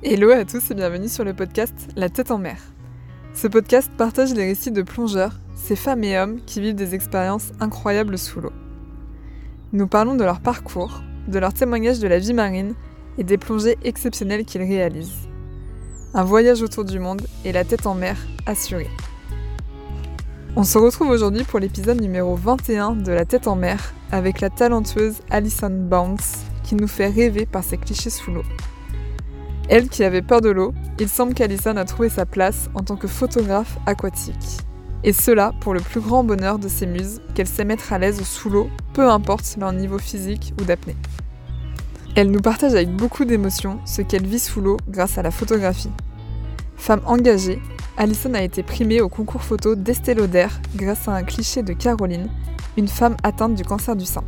Hello à tous et bienvenue sur le podcast La tête en mer. Ce podcast partage les récits de plongeurs, ces femmes et hommes qui vivent des expériences incroyables sous l'eau. Nous parlons de leur parcours, de leurs témoignages de la vie marine et des plongées exceptionnelles qu'ils réalisent. Un voyage autour du monde et la tête en mer assurée. On se retrouve aujourd'hui pour l'épisode numéro 21 de La tête en mer avec la talentueuse Alison Bounce qui nous fait rêver par ses clichés sous l'eau. Elle qui avait peur de l'eau, il semble qu'Alison a trouvé sa place en tant que photographe aquatique. Et cela pour le plus grand bonheur de ses muses qu'elle sait mettre à l'aise sous l'eau, peu importe leur niveau physique ou d'apnée. Elle nous partage avec beaucoup d'émotion ce qu'elle vit sous l'eau grâce à la photographie. Femme engagée, Alison a été primée au concours photo d'Estée Lauder grâce à un cliché de Caroline, une femme atteinte du cancer du sein.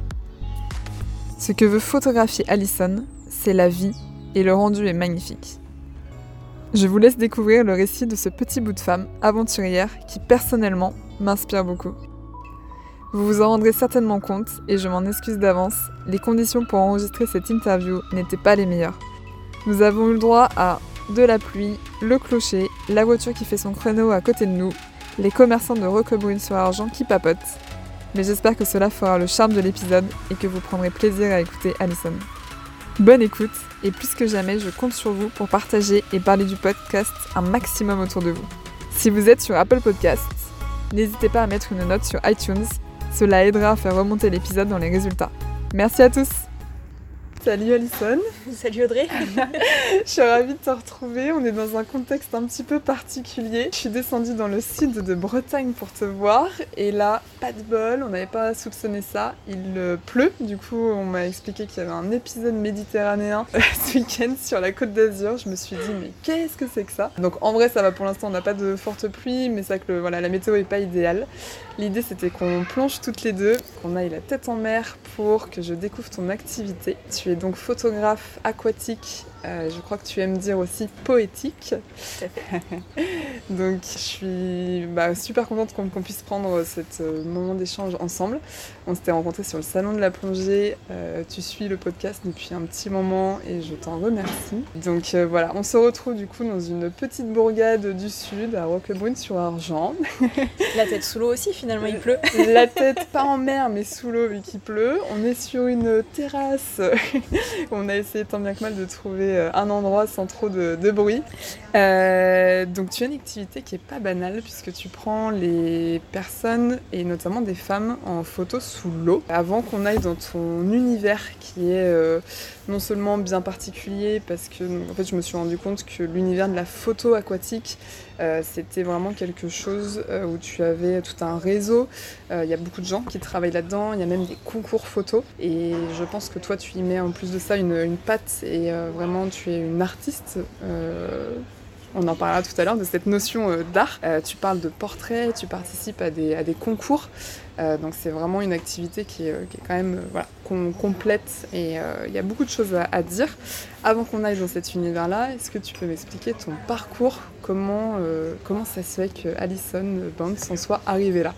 Ce que veut photographier Alison, c'est la vie et le rendu est magnifique. Je vous laisse découvrir le récit de ce petit bout de femme aventurière qui personnellement m'inspire beaucoup. Vous vous en rendrez certainement compte et je m'en excuse d'avance, les conditions pour enregistrer cette interview n'étaient pas les meilleures. Nous avons eu le droit à de la pluie, le clocher, la voiture qui fait son créneau à côté de nous, les commerçants de Roquebrune sur Argent qui papotent. Mais j'espère que cela fera le charme de l'épisode et que vous prendrez plaisir à écouter Alison. Bonne écoute et plus que jamais, je compte sur vous pour partager et parler du podcast un maximum autour de vous. Si vous êtes sur Apple Podcasts, n'hésitez pas à mettre une note sur iTunes, cela aidera à faire remonter l'épisode dans les résultats. Merci à tous Salut Alison. Salut Audrey. je suis ravie de te retrouver. On est dans un contexte un petit peu particulier. Je suis descendue dans le sud de Bretagne pour te voir. Et là, pas de bol, on n'avait pas soupçonné ça. Il euh, pleut. Du coup, on m'a expliqué qu'il y avait un épisode méditerranéen ce week-end sur la côte d'Azur. Je me suis dit, mais qu'est-ce que c'est que ça? Donc en vrai, ça va pour l'instant. On n'a pas de forte pluie, mais c'est que voilà, la météo est pas idéale. L'idée, c'était qu'on plonge toutes les deux, qu'on aille la tête en mer pour que je découvre ton activité. Tu es donc photographe aquatique euh, je crois que tu aimes dire aussi poétique. Donc je suis bah, super contente qu'on puisse prendre ce euh, moment d'échange ensemble. On s'était rencontrés sur le salon de la plongée. Euh, tu suis le podcast depuis un petit moment et je t'en remercie. Donc voilà, on se retrouve du coup dans une petite bourgade du sud à Roquebrune sur Argent. la tête sous l'eau aussi finalement, il pleut. la tête pas en mer mais sous l'eau vu qu'il pleut. On est sur une terrasse. on a essayé tant bien que mal de trouver euh, un endroit sans trop de, bruit. Euh, donc tu as une activité qui est pas banale puisque tu prends les personnes et notamment des femmes en photo sous l'eau avant qu'on aille dans ton univers qui est euh, non seulement bien particulier parce que en fait je me suis rendu compte que l'univers de la photo aquatique c'était vraiment quelque chose où tu avais tout un réseau. Il y a beaucoup de gens qui travaillent là-dedans. Il y a même des concours photos et je pense que toi tu y mets en plus de ça une patte et vraiment tu es une artiste. Euh, on en parlera tout à l'heure de cette notion euh, d'art. Euh, tu parles de portraits, tu participes à des, à des concours. donc c'est vraiment une activité qui est, quand même voilà, complète et il y a beaucoup de choses à, dire. Avant qu'on aille dans cet univers-là, est-ce que tu peux m'expliquer ton parcours? Comment, comment ça se fait que Alison Band s'en soit arrivée là?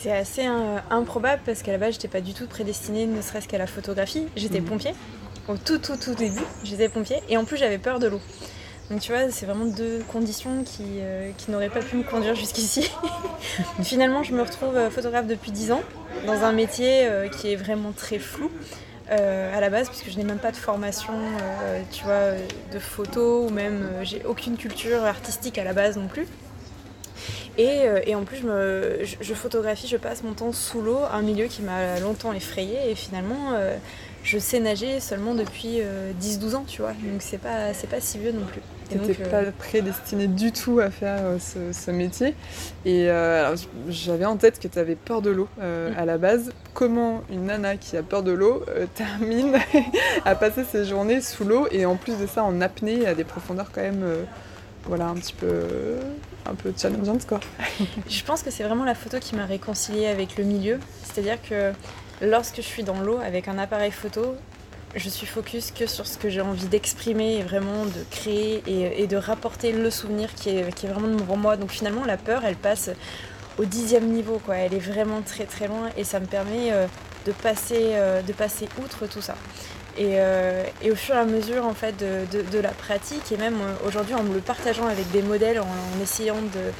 C'est assez improbable parce qu'à la base, j'étais pas du tout prédestinée, ne serait-ce qu'à la photographie. J'étais mmh. pompier, au tout tout tout début, j'étais pompier et en plus j'avais peur de l'eau. Donc tu vois, c'est vraiment deux conditions qui, euh, n'auraient pas pu me conduire jusqu'ici. Finalement, je me retrouve euh, photographe depuis 10 ans, dans un métier euh, qui est vraiment très flou. à la base, puisque je n'ai même pas de formation, tu vois, de photo ou même j'ai aucune culture artistique à la base non plus. Et, en plus, je, me, je, photographie, je passe mon temps sous l'eau, un milieu qui m'a longtemps effrayée et finalement, je sais nager seulement depuis 10-12 euh, ans, tu vois. Donc c'est pas, c'est pas si vieux non plus. Tu n'étais pas euh, prédestinée du tout à faire euh, ce, métier. Et j'avais en tête que tu avais peur de l'eau mm. à la base. Comment une nana qui a peur de l'eau termine à passer ses journées sous l'eau et en plus de ça en apnée à des profondeurs quand même voilà, un petit peu, un peu challengeantes quoi. je pense que c'est vraiment la photo qui m'a réconciliée avec le milieu. C'est-à-dire que lorsque je suis dans l'eau avec un appareil photo, je suis focus que sur ce que j'ai envie d'exprimer et vraiment de créer et, de rapporter le souvenir qui est, vraiment devant moi. Donc finalement, la peur, elle passe au dixième niveau, quoi. Elle est vraiment très très loin et ça me permet euh, de, passer, euh, de passer outre tout ça. Euh, et, au fur et à mesure en fait de, la pratique et même aujourd'hui en me le partageant avec des modèles, en, essayant de,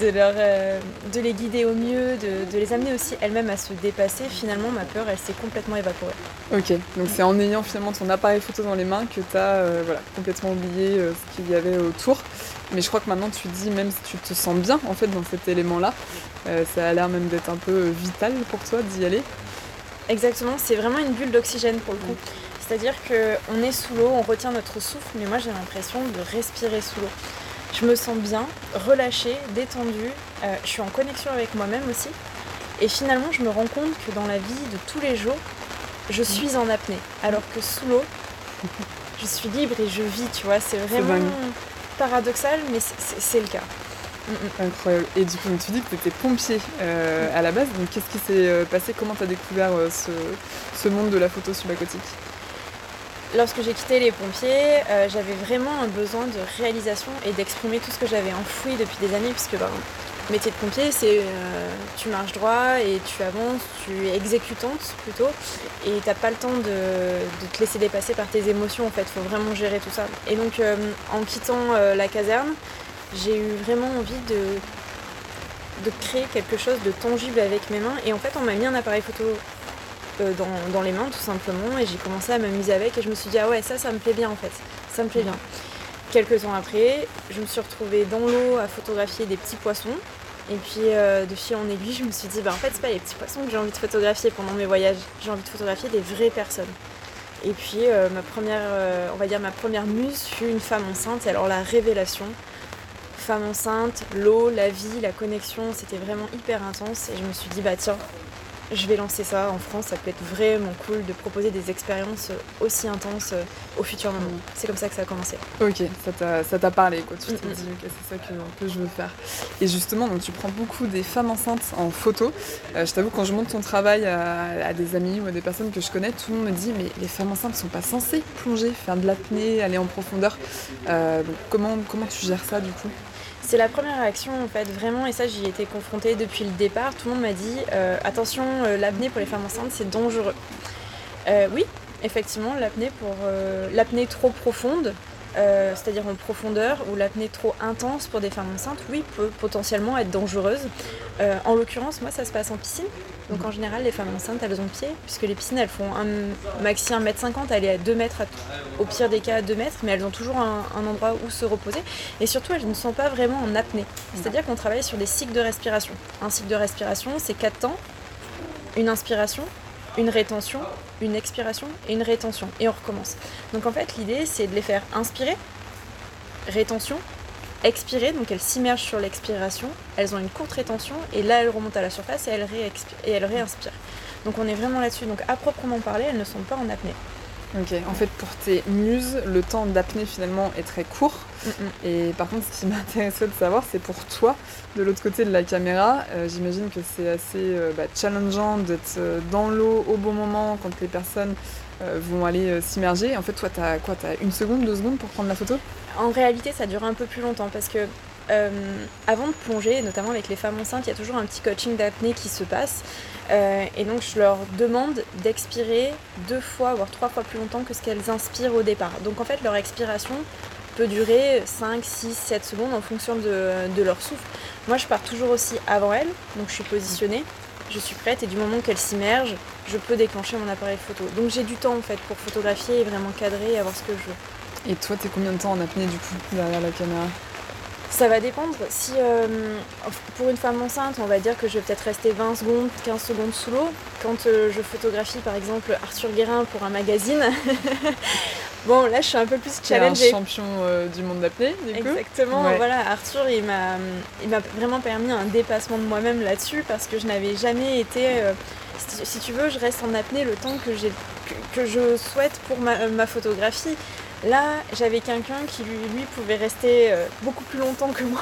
de, leur, euh, de les guider au mieux, de, les amener aussi elles-mêmes à se dépasser, finalement ma peur elle s'est complètement évaporée. Ok, donc c'est en ayant finalement ton appareil photo dans les mains que tu as voilà, complètement oublié ce qu'il y avait autour. Mais je crois que maintenant tu dis, même si tu te sens bien en fait dans cet élément-là, ça a l'air même d'être un peu vital pour toi d'y aller. Exactement, c'est vraiment une bulle d'oxygène pour le coup. C'est-à-dire qu'on est sous l'eau, on retient notre souffle, mais moi j'ai l'impression de respirer sous l'eau. Je me sens bien, relâchée, détendue, euh, je suis en connexion avec moi-même aussi. Et finalement, je me rends compte que dans la vie de tous les jours, je suis en apnée. Alors que sous l'eau, je suis libre et je vis, tu vois. C'est vraiment paradoxal, mais c'est le cas. Incroyable. Et du coup, tu dis que tu étais pompier euh, à la base. Donc, qu'est-ce qui s'est euh, passé? Comment tu as découvert euh, ce, monde de la photo subaquatique? Lorsque j'ai quitté les pompiers, j'avais vraiment un besoin de réalisation et d'exprimer tout ce que j'avais enfoui depuis des années, puisque le bah, métier de pompier, c'est tu marches droit et tu avances, tu es exécutante plutôt, et tu n'as pas le temps de, te laisser dépasser par tes émotions en fait, faut vraiment gérer tout ça. Et donc en quittant la caserne, j'ai eu vraiment envie de, de créer quelque chose de tangible avec mes mains. Et en fait, on m'a mis un appareil photo euh, dans, les mains, tout simplement, et j'ai commencé à m'amuser avec. Et je me suis dit, ah ouais, ça, ça me plaît bien en fait. Ça me plaît bien. Quelques temps après, je me suis retrouvée dans l'eau à photographier des petits poissons. Et puis euh, de fil en aiguille, je me suis dit, bah en fait, c'est pas les petits poissons que j'ai envie de photographier pendant mes voyages. J'ai envie de photographier des vraies personnes. Et puis euh, ma première, on va dire ma première muse fut une femme enceinte. Et alors la révélation, femme enceinte, l'eau, la vie, la connexion, c'était vraiment hyper intense et je me suis dit bah tiens, je vais lancer ça en France, ça peut être vraiment cool de proposer des expériences aussi intenses au futur moment. C'est comme ça que ça a commencé. Ok, ça t'a parlé quoi, tu t'es dit ok c'est ça que, je veux faire. Et justement, donc tu prends beaucoup des femmes enceintes en photo. Euh, je t'avoue quand je montre ton travail à, des amis ou à des personnes que je connais, tout le monde me dit mais les femmes enceintes ne sont pas censées plonger, faire de l'apnée, aller en profondeur. Euh, comment, comment tu gères ça du coup? C'est la première réaction en fait, vraiment, et ça j'y ai été confrontée depuis le départ. Tout le monde m'a dit euh, attention, euh, l'apnée pour les femmes enceintes c'est dangereux. Euh, oui, effectivement, l'apnée pour l'apnée trop profonde, c'est-à-dire en profondeur, ou l'apnée trop intense pour des femmes enceintes, oui, peut potentiellement être dangereuse. en l'occurrence, moi ça se passe en piscine. Donc en général, les femmes enceintes, elles ont pied, puisque les piscines, elles font un maxi 1m50, elle est à 2 mètres, au pire des cas à 2 mètres, mais elles ont toujours un, endroit où se reposer. Et surtout, elles ne sont pas vraiment en apnée. C'est-à-dire qu'on travaille sur des cycles de respiration. Un cycle de respiration, c'est 4 temps. Une inspiration, une rétention, une expiration et une rétention. Et on recommence. Donc en fait, l'idée, c'est de les faire inspirer, rétention, expirer, donc elles s'immergent sur l'expiration, elles ont une courte rétention et là elles remontent à la surface et elles, et elles réinspirent. Donc on est vraiment là-dessus. Donc à proprement parler, elles ne sont pas en apnée. Ok, en fait pour tes muses, le temps d'apnée finalement est très court. Et par contre, ce qui m'intéresserait de savoir, c'est pour toi, de l'autre côté de la caméra, euh, j'imagine que c'est assez euh, bah, challengeant d'être euh, dans l'eau au bon moment quand les personnes vont aller s'immerger. En fait, toi, tu as quoi une seconde, deux secondes pour prendre la photo? En réalité, ça dure un peu plus longtemps parce que avant de plonger, notamment avec les femmes enceintes, il y a toujours un petit coaching d'apnée qui se passe. Euh, et donc je leur demande d'expirer deux fois, voire trois fois plus longtemps que ce qu'elles inspirent au départ. Donc en fait leur expiration peut durer 5, 6, 7 secondes en fonction de, leur souffle. Moi je pars toujours aussi avant elles, donc je suis positionnée, je suis prête et du moment qu'elles s'immergent, je peux déclencher mon appareil photo. Donc j'ai du temps en fait pour photographier et vraiment cadrer et avoir ce que je veux. Et toi t'es combien de temps en apnée du coup derrière la caméra? Ça va dépendre. Si euh, pour une femme enceinte, on va dire que je vais peut-être rester 20 secondes, 15 secondes sous l'eau. Quand euh, je photographie par exemple Arthur Guérin pour un magazine, bon là je suis un peu plus challengée. un champion euh, du monde d'apnée, du coup. Exactement. Voilà, Arthur il m'a il m'a vraiment permis un dépassement de moi-même là-dessus parce que je n'avais jamais été si tu veux, je reste en apnée le temps que, que, je souhaite pour ma photographie. Là, j'avais quelqu'un qui lui, pouvait rester euh, beaucoup plus longtemps que moi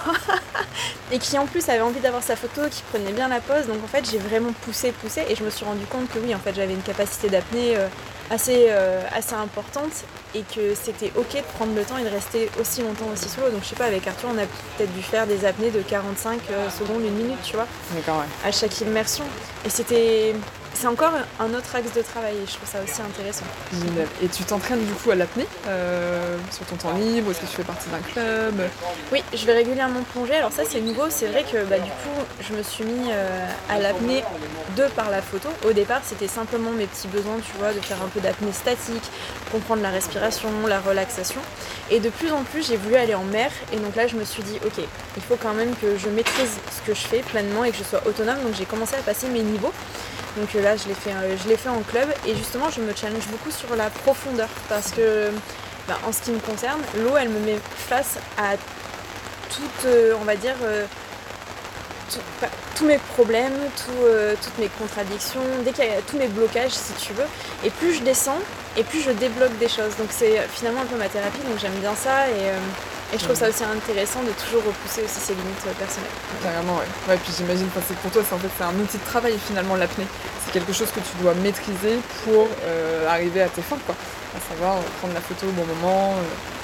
et qui en plus avait envie d'avoir sa photo, qui prenait bien la pose. Donc en fait, j'ai vraiment poussé, poussé et je me suis rendu compte que oui, en fait, j'avais une capacité d'apnée euh, assez, euh, assez importante et que c'était ok de prendre le temps et de rester aussi longtemps aussi sous l'eau. Donc je sais pas, avec Arthur, on a peut-être dû faire des apnées de 45 secondes, une minute, tu vois, D'accord, ouais. à chaque immersion. Et c'était c'est encore un autre axe de travail et je trouve ça aussi intéressant. Génial. Et tu t'entraînes du coup à l'apnée euh, sur ton temps libre Est-ce que tu fais partie d'un club? Oui, je vais régulièrement plonger. Alors ça c'est nouveau, c'est vrai que bah, du coup je me suis mis euh, à l'apnée de par la photo. Au départ c'était simplement mes petits besoins, tu vois, de faire un peu d'apnée statique, comprendre la respiration, la relaxation. Et de plus en plus j'ai voulu aller en mer et donc là je me suis dit ok, il faut quand même que je maîtrise ce que je fais pleinement et que je sois autonome. Donc j'ai commencé à passer mes niveaux. Donc euh, là, je l'ai fait, euh, fait en club et justement, je me challenge beaucoup sur la profondeur parce que, bah, en ce qui me concerne, l'eau, elle me met face à euh, on va dire, tous mes problèmes, toutes mes contradictions, dès qu'il y a tous mes blocages, si tu veux. Et plus je descends, et plus je débloque des choses. Donc c'est finalement un peu ma thérapie, donc j'aime bien ça et je trouve ça aussi intéressant de toujours repousser aussi ses limites euh, personnelles. Carrément, ouais. Ouais, puis j'imagine, que pour toi, c'est en fait c'est un outil de travail finalement l'apnée. C'est quelque chose que tu dois maîtriser pour euh, arriver à tes fins, quoi. À savoir euh, prendre la photo au bon moment.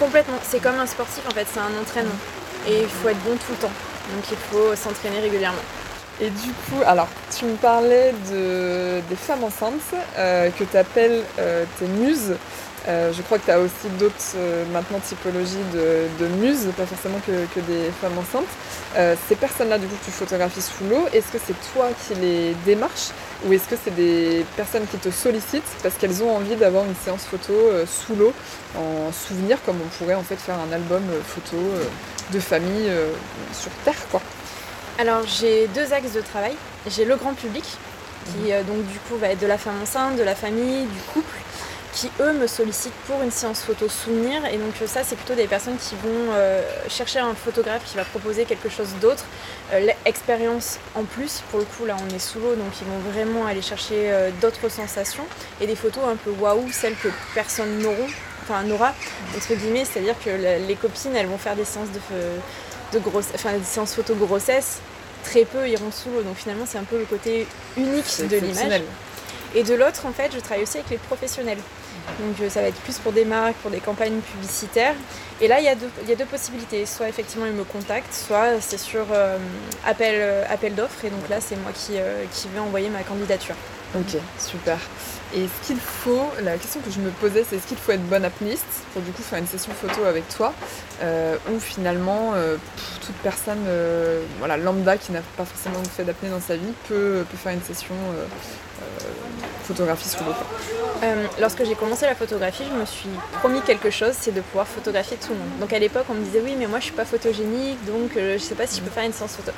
Complètement. C'est comme un sportif en fait, c'est un entraînement. Et il faut être bon tout le temps. Donc il faut s'entraîner régulièrement. Et du coup, alors, tu me parlais de, des femmes enceintes que tu appelles tes muses. Euh, je crois que tu as aussi d'autres euh, maintenant typologies de, muses, pas forcément que, des femmes enceintes. Euh, ces personnes-là, du coup, tu photographies sous l'eau, est-ce que c'est toi qui les démarches ou est-ce que c'est des personnes qui te sollicitent parce qu'elles ont envie d'avoir une séance photo sous l'eau en souvenir, comme on pourrait en fait faire un album photo de famille sur Terre, quoi? Alors j'ai deux axes de travail. J'ai le grand public qui mhm. donc du coup va être de la femme enceinte, de la famille, du couple qui eux me sollicitent pour une séance photo souvenir. Et donc ça c'est plutôt des personnes qui vont euh, chercher un photographe qui va proposer quelque chose d'autre, euh, l'expérience en plus, pour le coup là on est sous l'eau donc ils vont vraiment aller chercher euh, d'autres sensations. Et des photos un peu waouh, celles que personne n'aura, enfin n'aura entre guillemets, c'est-à-dire que les copines elles vont faire des séances de, de grosse, enfin des séances photo grossesse, très peu iront sous l'eau. Donc finalement c'est un peu le côté unique de l'image. Et de l'autre, en fait, je travaille aussi avec les professionnels. Donc euh, ça va être plus pour des marques, pour des campagnes publicitaires. Et là, il y a deux, il deux possibilités. Soit effectivement, ils me contactent, soit c'est sur euh, appel, euh, appel d'offres. Et donc là, c'est moi qui, qui vais envoyer ma candidature. Ok, super. Et ce qu'il faut, la question que je me posais, c'est est-ce qu'il faut être bonne apnéiste pour du coup faire une session photo avec toi Ou finalement, toute personne voilà, lambda qui n'a pas forcément fait d'apnée dans sa vie peut, peut faire une session photographie sous l'eau euh, Lorsque j'ai commencé la photographie, je me suis promis quelque chose, c'est de pouvoir photographier tout le monde. Donc à l'époque, on me disait oui, mais moi je suis pas photogénique, donc euh, je sais pas si je peux faire une séance photo.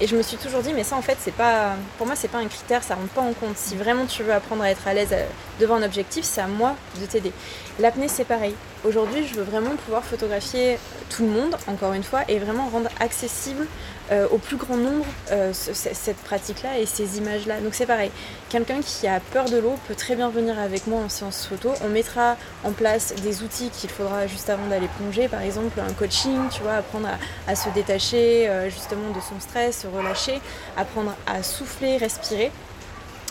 Et je me suis toujours dit, mais ça en fait, c'est pas, pour moi, c'est pas un critère, ça rentre pas en compte. Si vraiment tu veux apprendre à être à l'aise euh, devant un objectif, c'est à moi de t'aider. L'apnée, c'est pareil. Aujourd'hui, je veux vraiment pouvoir photographier tout le monde, encore une fois, et vraiment rendre accessible euh, au plus grand nombre euh, cette pratique-là et ces images-là. Donc c'est pareil, quelqu'un qui a peur de l'eau peut très bien venir avec moi en séance photo. On mettra en place des outils qu'il faudra juste avant d'aller plonger, par exemple un coaching, tu vois, apprendre à, se détacher euh, justement de son stress, se relâcher, apprendre à souffler, respirer.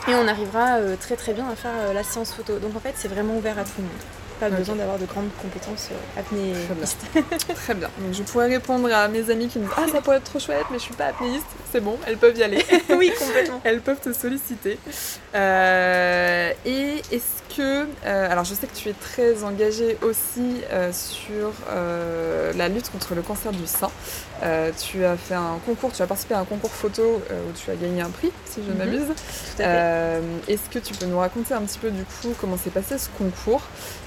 Et on arrivera très très bien à faire la séance photo. Donc en fait c'est vraiment ouvert à tout le monde pas besoin d'avoir de grandes compétences euh, apnéistes. Très bien. Donc je pourrais répondre à mes amis qui me disent Ah, ça pourrait être trop chouette, mais je suis pas apnéiste. C'est bon, elles peuvent y aller. oui, complètement. elles peuvent te solliciter. Euh, et est-ce que. Euh, alors je sais que tu es très engagée aussi sur la lutte contre le cancer du sein. tu as fait un concours, tu as participé à un concours photo où tu as gagné un prix, si je ne mhm. m'abuse. Est-ce que tu peux nous raconter un petit peu du coup comment s'est passé ce concours?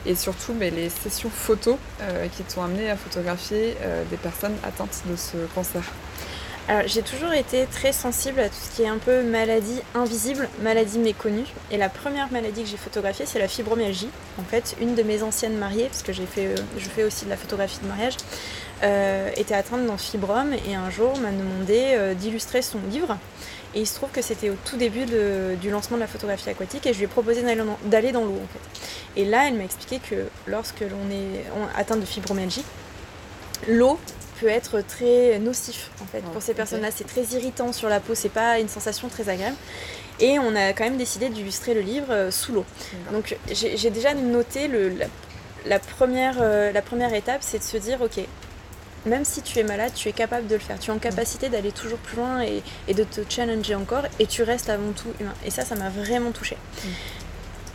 Et surtout mais les sessions photos euh, qui t'ont amené à photographier euh, des personnes atteintes de ce cancer alors j'ai toujours été très sensible à tout ce qui est un peu maladie invisible, maladie méconnue. Et la première maladie que j'ai photographiée, c'est la fibromyalgie. En fait, une de mes anciennes mariées, parce que j'ai fait, euh, je fais aussi de la photographie de mariage, était atteinte d'un fibrome et un jour m'a demandé d'illustrer son livre. Et il se trouve que c'était au tout début du lancement de la photographie aquatique et je lui ai proposé d'aller dans, l'eau en fait. Et là, elle m'a expliqué que lorsque l'on est atteint de fibromyalgie, l'eau peut être très nocif en fait pour ces personnes-là. C'est très irritant sur la peau, c'est pas une sensation très agréable. Et on a quand même décidé d'illustrer le livre euh, sous l'eau. Donc j'ai déjà noté le, la, première, euh, la première étape, c'est de se dire ok, même si tu es malade, tu es capable de le faire. Tu es en capacité d'aller toujours plus loin et, de te challenger encore et tu restes avant tout humain. Et ça, ça m'a vraiment touchée. Mm.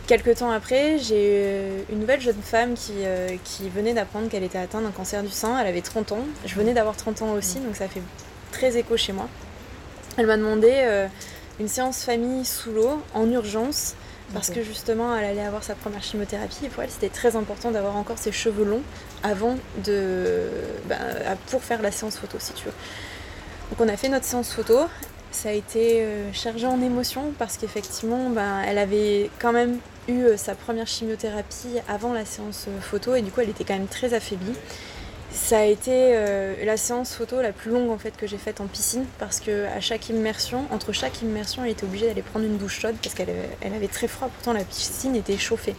Quelques temps après, j'ai une nouvelle jeune femme qui, euh, qui venait d'apprendre qu'elle était atteinte d'un cancer du sein. Elle avait 30 ans. Je venais d'avoir 30 ans aussi, donc ça fait très écho chez moi. Elle m'a demandé euh, une séance famille sous l'eau en urgence parce que justement elle allait avoir sa première chimiothérapie et pour elle c'était très important d'avoir encore ses cheveux longs avant de bah, pour faire la séance photo si tu veux. Donc on a fait notre séance photo, ça a été euh, chargé en émotions parce qu'effectivement ben, elle avait quand même eu euh, sa première chimiothérapie avant la séance photo et du coup elle était quand même très affaiblie. Ça a été euh, la séance photo la plus longue en fait que j'ai faite en piscine parce que à chaque immersion, entre chaque immersion, elle était obligée d'aller prendre une douche chaude parce qu'elle elle avait très froid. Pourtant la piscine était chauffée.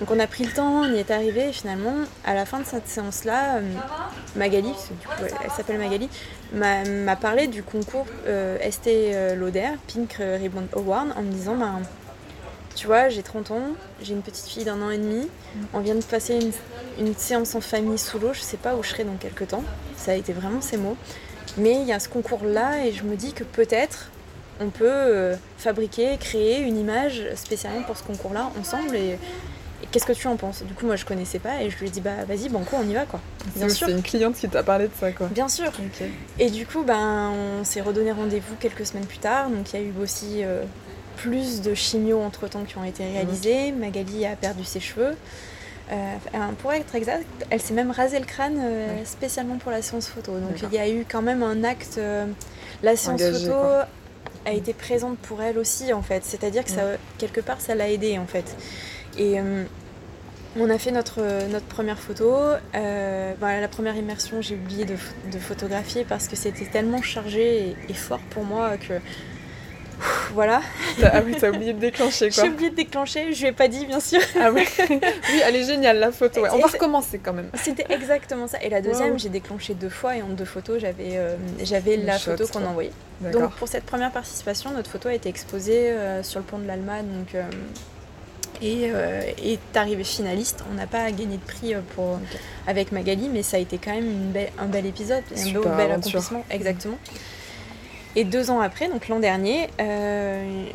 Donc on a pris le temps, on y est arrivé et finalement à la fin de cette séance là, euh, Magali, du coup, elle, s'appelle Magali, m'a parlé du concours euh, ST Lauder Pink Ribbon Award en me disant ben tu vois, j'ai 30 ans, j'ai une petite fille d'un an et demi, on vient de passer une, séance en famille sous l'eau, je sais pas où je serai dans quelques temps, ça a été vraiment ces mots. Mais il y a ce concours-là et je me dis que peut-être on peut euh, fabriquer, créer une image spécialement pour ce concours-là ensemble et, qu'est-ce que tu en penses? Du coup, moi je connaissais pas et je lui ai dit bah vas-y, banco, on y va quoi. Bien sûr. C'est une cliente qui t'a parlé de ça quoi. Bien sûr. Et du coup, ben, on s'est redonné rendez-vous quelques semaines plus tard. Donc il y a eu aussi euh, plus de chimio entre temps qui ont été réalisés. Magali a perdu ses cheveux. Euh, pour être exact, elle s'est même rasé le crâne euh, spécialement pour la séance photo. Donc il y a eu quand même un acte. Euh, la séance photo a été présente pour elle aussi en fait. C'est-à-dire que ça, quelque part, ça l'a aidée en fait. Et on a fait notre, notre première photo. la première immersion, j'ai oublié de, de, photographier parce que c'était tellement chargé et, fort pour moi que voilà. Ah oui, t'as oublié de déclencher quoi. J'ai oublié de déclencher, je lui ai pas dit bien sûr. Ah oui, oui elle est géniale la photo. On va recommencer quand même. C'était exactement ça. Et la deuxième, j'ai déclenché deux fois et en deux photos, j'avais euh, j'avais la photo qu'on envoyait. Donc pour cette première participation, notre photo a été exposée euh, sur le pont de l'Alma. Donc, euh, et est arrivé finaliste. On n'a pas gagné de prix pour, avec Magali, mais ça a été quand même une un bel épisode, un bel accomplissement. Exactement. Et deux ans après, donc l'an dernier, euh,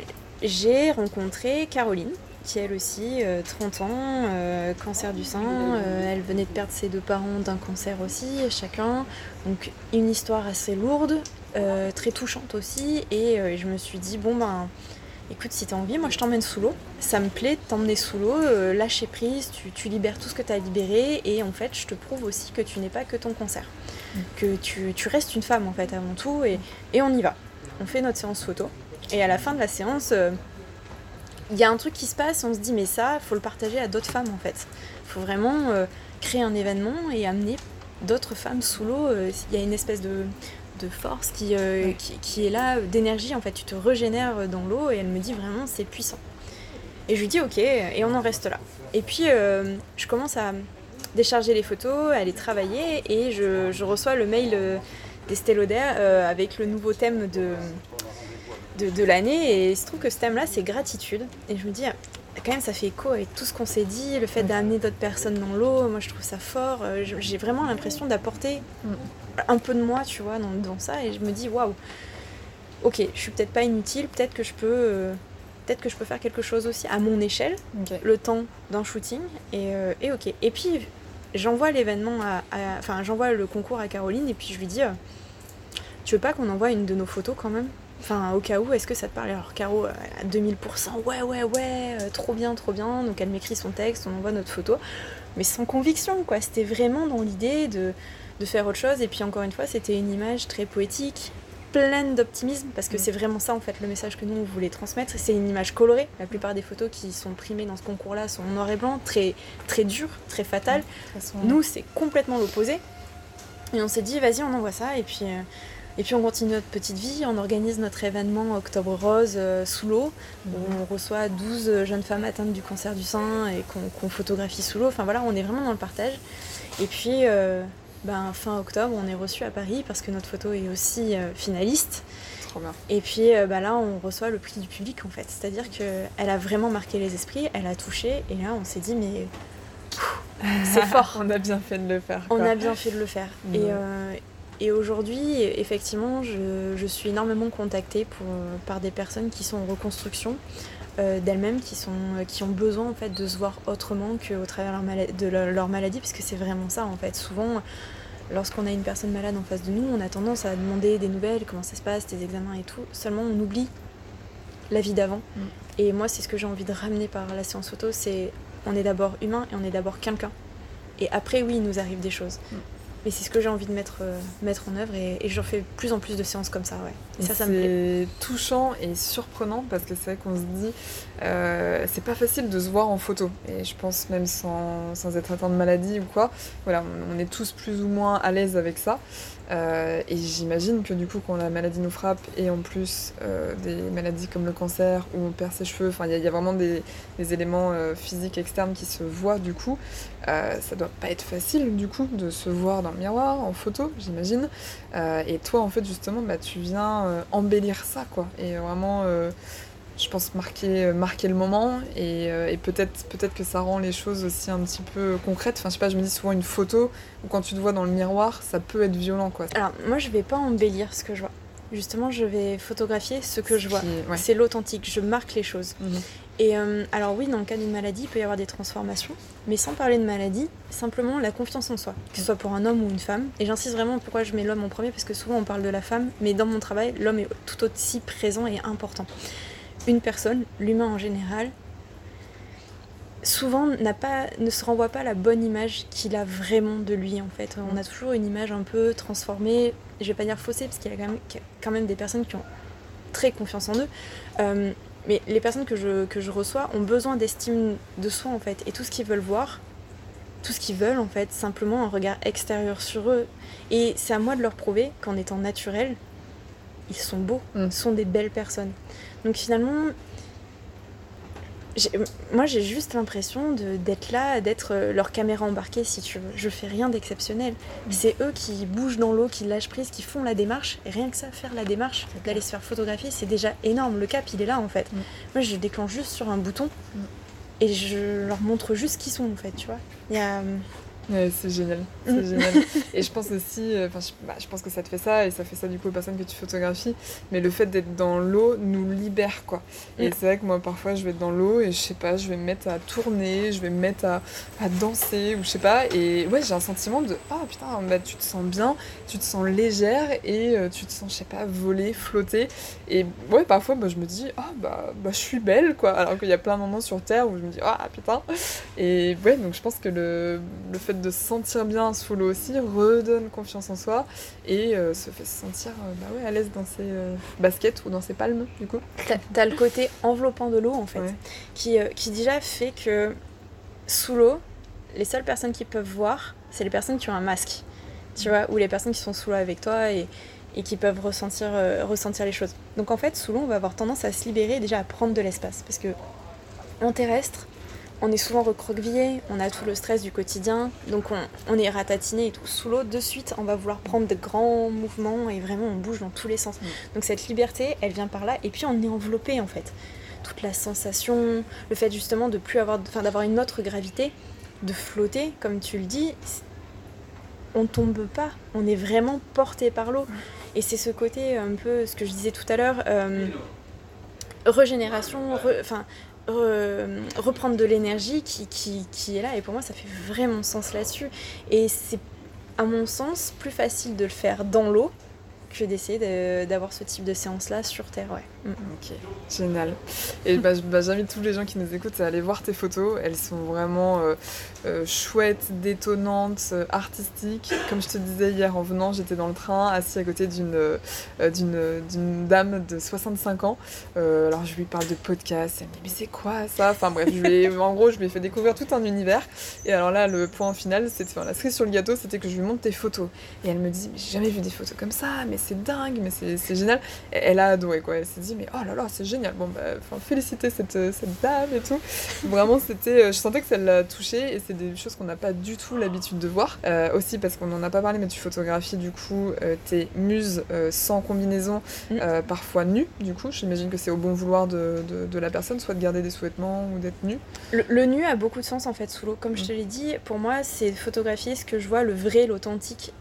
j'ai rencontré Caroline, qui elle aussi, 30 euh, ans, euh, cancer du sein. elle venait de perdre ses deux parents d'un cancer aussi, chacun. Donc une histoire assez lourde, très touchante aussi. Et je me suis dit, bon ben, écoute, si t'as envie, moi je t'emmène sous l'eau. Ça me plaît de t'emmener sous l'eau, lâcher prise, tu, libères tout ce que tu as libéré. Et en fait, je te prouve aussi que tu n'es pas que ton cancer que tu, restes une femme en fait avant tout et, on y va. On fait notre séance photo et à la fin de la séance, euh, il y a un truc qui se passe, on se dit mais ça, faut le partager à d'autres femmes en fait. Faut vraiment euh, créer un événement et amener d'autres femmes sous l'eau. Euh, il y a une espèce de, force qui, qui, est là, d'énergie en fait. Tu te régénères dans l'eau et elle me dit vraiment c'est puissant. Et je lui dis ok et on en reste là. Et puis je commence à décharger les photos, aller travailler et je, reçois le mail euh, d'Estée Lauder euh, avec le nouveau thème de, de, l'année et il se trouve que ce thème-là c'est gratitude et je me dis quand même ça fait écho avec tout ce qu'on s'est dit, le fait d'amener d'autres personnes dans l'eau, moi je trouve ça fort, euh, j'ai vraiment l'impression d'apporter un peu de moi tu vois dans, ça. Et je me dis waouh ok je suis peut-être pas inutile, peut-être que je peux peut-être que je peux faire quelque chose aussi à mon échelle, le temps d'un shooting, et, et, ok. Et puis, j'envoie l'événement à, Enfin, j'envoie le concours à Caroline. Et puis je lui dis euh, Tu veux pas qu'on envoie une de nos photos quand même? Enfin, au cas où, est-ce que ça te parle Alors, Caro, à 2000%, ouais, ouais, ouais, euh, trop bien, trop bien. Donc, elle m'écrit son texte, on envoie notre photo. Mais sans conviction, quoi. C'était vraiment dans l'idée de, de faire autre chose. Et puis, encore une fois, c'était une image très poétique, pleine d'optimisme parce que mm. c'est vraiment ça en fait le message que nous on voulait transmettre. C'est une image colorée. La plupart des photos qui sont primées dans ce concours-là sont en noir et blanc, très très dur, très fatal. Nous c'est complètement l'opposé. Et on s'est dit vas-y on envoie ça et puis euh, et puis on continue notre petite vie, on organise notre événement Octobre Rose euh, sous l'eau, où mm. on reçoit 12 jeunes femmes atteintes du cancer du sein et qu'on photographie sous l'eau. Enfin voilà, on est vraiment dans le partage. Et puis, euh, ben, fin octobre, on est reçu à Paris parce que notre photo est aussi euh, finaliste. Trop bien. Et puis euh, ben là, on reçoit le prix du public en fait. C'est-à-dire qu'elle a vraiment marqué les esprits, elle a touché, et là, on s'est dit, mais c'est fort. on a bien fait de le faire. On a bien fait de le faire. Et, euh, et aujourd'hui, effectivement, je, je, suis énormément contactée pour, par des personnes qui sont en reconstruction euh, d'elles-mêmes, qui, sont, qui ont besoin en fait, de se voir autrement qu'au travers leur de leur, leur maladie, puisque c'est vraiment ça en fait. Souvent, lorsqu'on a une personne malade en face de nous, on a tendance à demander des nouvelles, comment ça se passe, des examens et tout. Seulement, on oublie la vie d'avant. Mm. Et moi, c'est ce que j'ai envie de ramener par la séance photo, c'est on est d'abord humain et on est d'abord quelqu'un. Et après, oui, il nous arrive des choses. Mm. Mais c'est ce que j'ai envie de mettre, euh, mettre en œuvre et, et j'en fais plus en plus de séances comme ça. Ouais. Et ça, ça me plaît. touchant et surprenant parce que c'est vrai qu'on se dit, euh, c'est pas facile de se voir en photo. Et je pense même sans, sans être atteint de maladie ou quoi, voilà, on est tous plus ou moins à l'aise avec ça. Euh, et j'imagine que du coup, quand la maladie nous frappe, et en plus euh, des maladies comme le cancer, où on perd ses cheveux, enfin, il y, a vraiment des, éléments euh, physiques externes qui se voient du coup. ça doit pas être facile du coup de se voir dans le miroir, en photo, j'imagine. et toi, en fait, justement, bah, tu viens embellir ça, quoi. Et vraiment je pense, marquer, marquer le moment et, euh, et peut-être peut que ça rend les choses aussi un petit peu concrètes. Enfin, je sais pas, je me dis souvent une photo ou quand tu te vois dans le miroir, ça peut être violent, quoi. Alors, moi, je vais pas embellir ce que je vois. Justement, je vais photographier ce que je vois. C'est l'authentique, je marque les choses. Mhm. Et euh, alors oui, dans le cas d'une maladie, il peut y avoir des transformations, mais sans parler de maladie, simplement la confiance en soi, que ce soit pour un homme ou une femme. Et j'insiste vraiment pourquoi je mets l'homme en premier, parce que souvent on parle de la femme, mais dans mon travail, l'homme est tout aussi présent et important une personne, l'humain en général, souvent n'a pas, ne se renvoie pas la bonne image qu'il a vraiment de lui en fait. On a toujours une image un peu transformée, je vais pas dire faussée parce qu'il y a quand même, quand même, des personnes qui ont très confiance en eux. Euh, mais les personnes que je, que je reçois ont besoin d'estime de soi en fait. Et tout ce qu'ils veulent voir, tout ce qu'ils veulent en fait, simplement un regard extérieur sur eux. Et c'est à moi de leur prouver qu'en étant naturel, ils sont beaux, mm. ils sont des belles personnes. Donc finalement, moi j'ai juste l'impression d'être là, d'être euh, leur caméra embarquée si tu veux. Je fais rien d'exceptionnel. Mm. C'est eux qui bougent dans l'eau, qui lâchent prise, qui font la démarche. Et rien que ça, faire la démarche, d'aller se faire photographier, c'est déjà énorme. Le cap, il est là en fait. Mm. Moi je déclenche juste sur un bouton et je leur montre juste qui sont en fait, tu vois. Il y a Ouais, c'est génial, c'est mm. génial. Et je pense aussi, euh, enfin, bah, je, pense que ça te fait ça et ça fait ça du coup aux personnes que tu photographies. Mais le fait d'être dans l'eau nous libère quoi. Et mm. c'est vrai que moi parfois je vais être dans l'eau et je sais pas, je vais me mettre à tourner, je vais me mettre à, à danser ou je sais pas. Et ouais, j'ai un sentiment de ah putain, bah, tu te sens bien, tu te sens légère et euh, tu te sens, je sais pas, voler, flotter. Et ouais, parfois bah, je me dis ah bah, bah je suis belle quoi. Alors qu'il y a plein de moments sur terre où je me dis ah putain. Et ouais, donc je pense que le, le fait de se sentir bien sous l'eau aussi redonne confiance en soi et euh, se fait sentir euh, bah ouais, à l'aise dans ses euh, baskets ou dans ses palmes du coup. T'as le côté enveloppant de l'eau en fait, qui, qui déjà fait que sous l'eau, les seules personnes qui peuvent voir, c'est les personnes qui ont un masque, tu vois, ou les personnes qui sont sous l'eau avec toi et, et qui peuvent ressentir, ressentir les choses. Donc en fait, sous l'eau, on va avoir tendance à se libérer et déjà à prendre de l'espace parce que en terrestre, on est souvent recroquevillé, on a tout le stress du quotidien, donc on, est ratatiné et tout. Sous l'eau, de suite, on va vouloir prendre de grands mouvements et vraiment on bouge dans tous les sens. Mm. Donc cette liberté, elle vient par là et puis on est enveloppé en fait. Toute la sensation, le fait justement de plus avoir, enfin d'avoir une autre gravité, de flotter, comme tu le dis, on tombe pas, on est vraiment porté par l'eau. Mm. Et c'est ce côté un peu, ce que je disais tout à l'heure, euh, régénération, enfin reprendre de l'énergie qui, qui, qui, est là. Et pour moi, ça fait vraiment sens là-dessus. Et c'est, à mon sens, plus facile de le faire dans l'eau que d'essayer d'avoir ce type de séance-là sur Terre. Ouais. Mm. Ok, génial. Et bah, bah, j'invite tous les gens qui nous écoutent à aller voir tes photos. Elles sont vraiment euh, euh, chouettes, détonnantes, euh, artistiques. Comme je te disais hier en venant, j'étais dans le train, assis à côté d'une d'une dame de 65 ans. alors je lui parle de podcast. Elle me dit mais c'est quoi ça? Enfin bref, en gros, je lui ai fait découvrir tout un univers. Et alors là, le point final, c'était enfin, la cerise sur le gâteau, c'était que je lui montre tes photos. Et elle me dit mais j'ai jamais vu des photos comme ça, mais c'est dingue, mais c'est génial. elle a adoré quoi. Elle s'est dit mais oh là là, c'est génial. Bon, bah, féliciter cette, cette dame et tout. Vraiment, c'était, euh, je sentais que ça l'a touchée et c'est des choses qu'on n'a pas du tout l'habitude de voir. Euh, aussi parce qu'on n'en a pas parlé, mais tu photographies du coup euh, tes muses euh, sans combinaison, Mm. parfois nues. Du coup, j'imagine que c'est au bon vouloir de, de- de la personne, soit de garder des sous-vêtements ou d'être nue. Le, le nu a beaucoup de sens en fait sous l'eau. Comme je Mm. te l'ai dit, pour moi, c'est photographier ce que je vois, le vrai, l'authentique.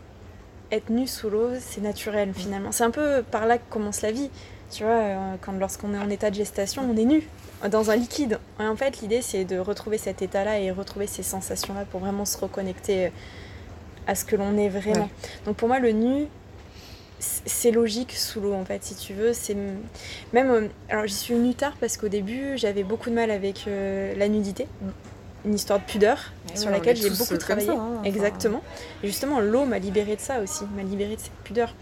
Être nu sous l'eau, c'est naturel finalement. C'est un peu par là que commence la vie. Tu vois, euh, quand lorsqu'on est en état de gestation, on est nu dans un liquide. Et en fait, l'idée, c'est de retrouver cet état-là et retrouver ces sensations-là pour vraiment se reconnecter à ce que l'on est vraiment. Ouais. Donc pour moi, le nu, c'est logique sous l'eau en fait, si tu veux. C'est même. euh, Alors j'y suis venue tard parce qu'au début, j'avais beaucoup de mal avec euh, la nudité. Une histoire de pudeur sur laquelle j'ai beaucoup euh, travaillé. ça, hein, enfin. Exactement. Et justement, l'eau m'a libérée de ça aussi, m'a libérée de cette pudeur.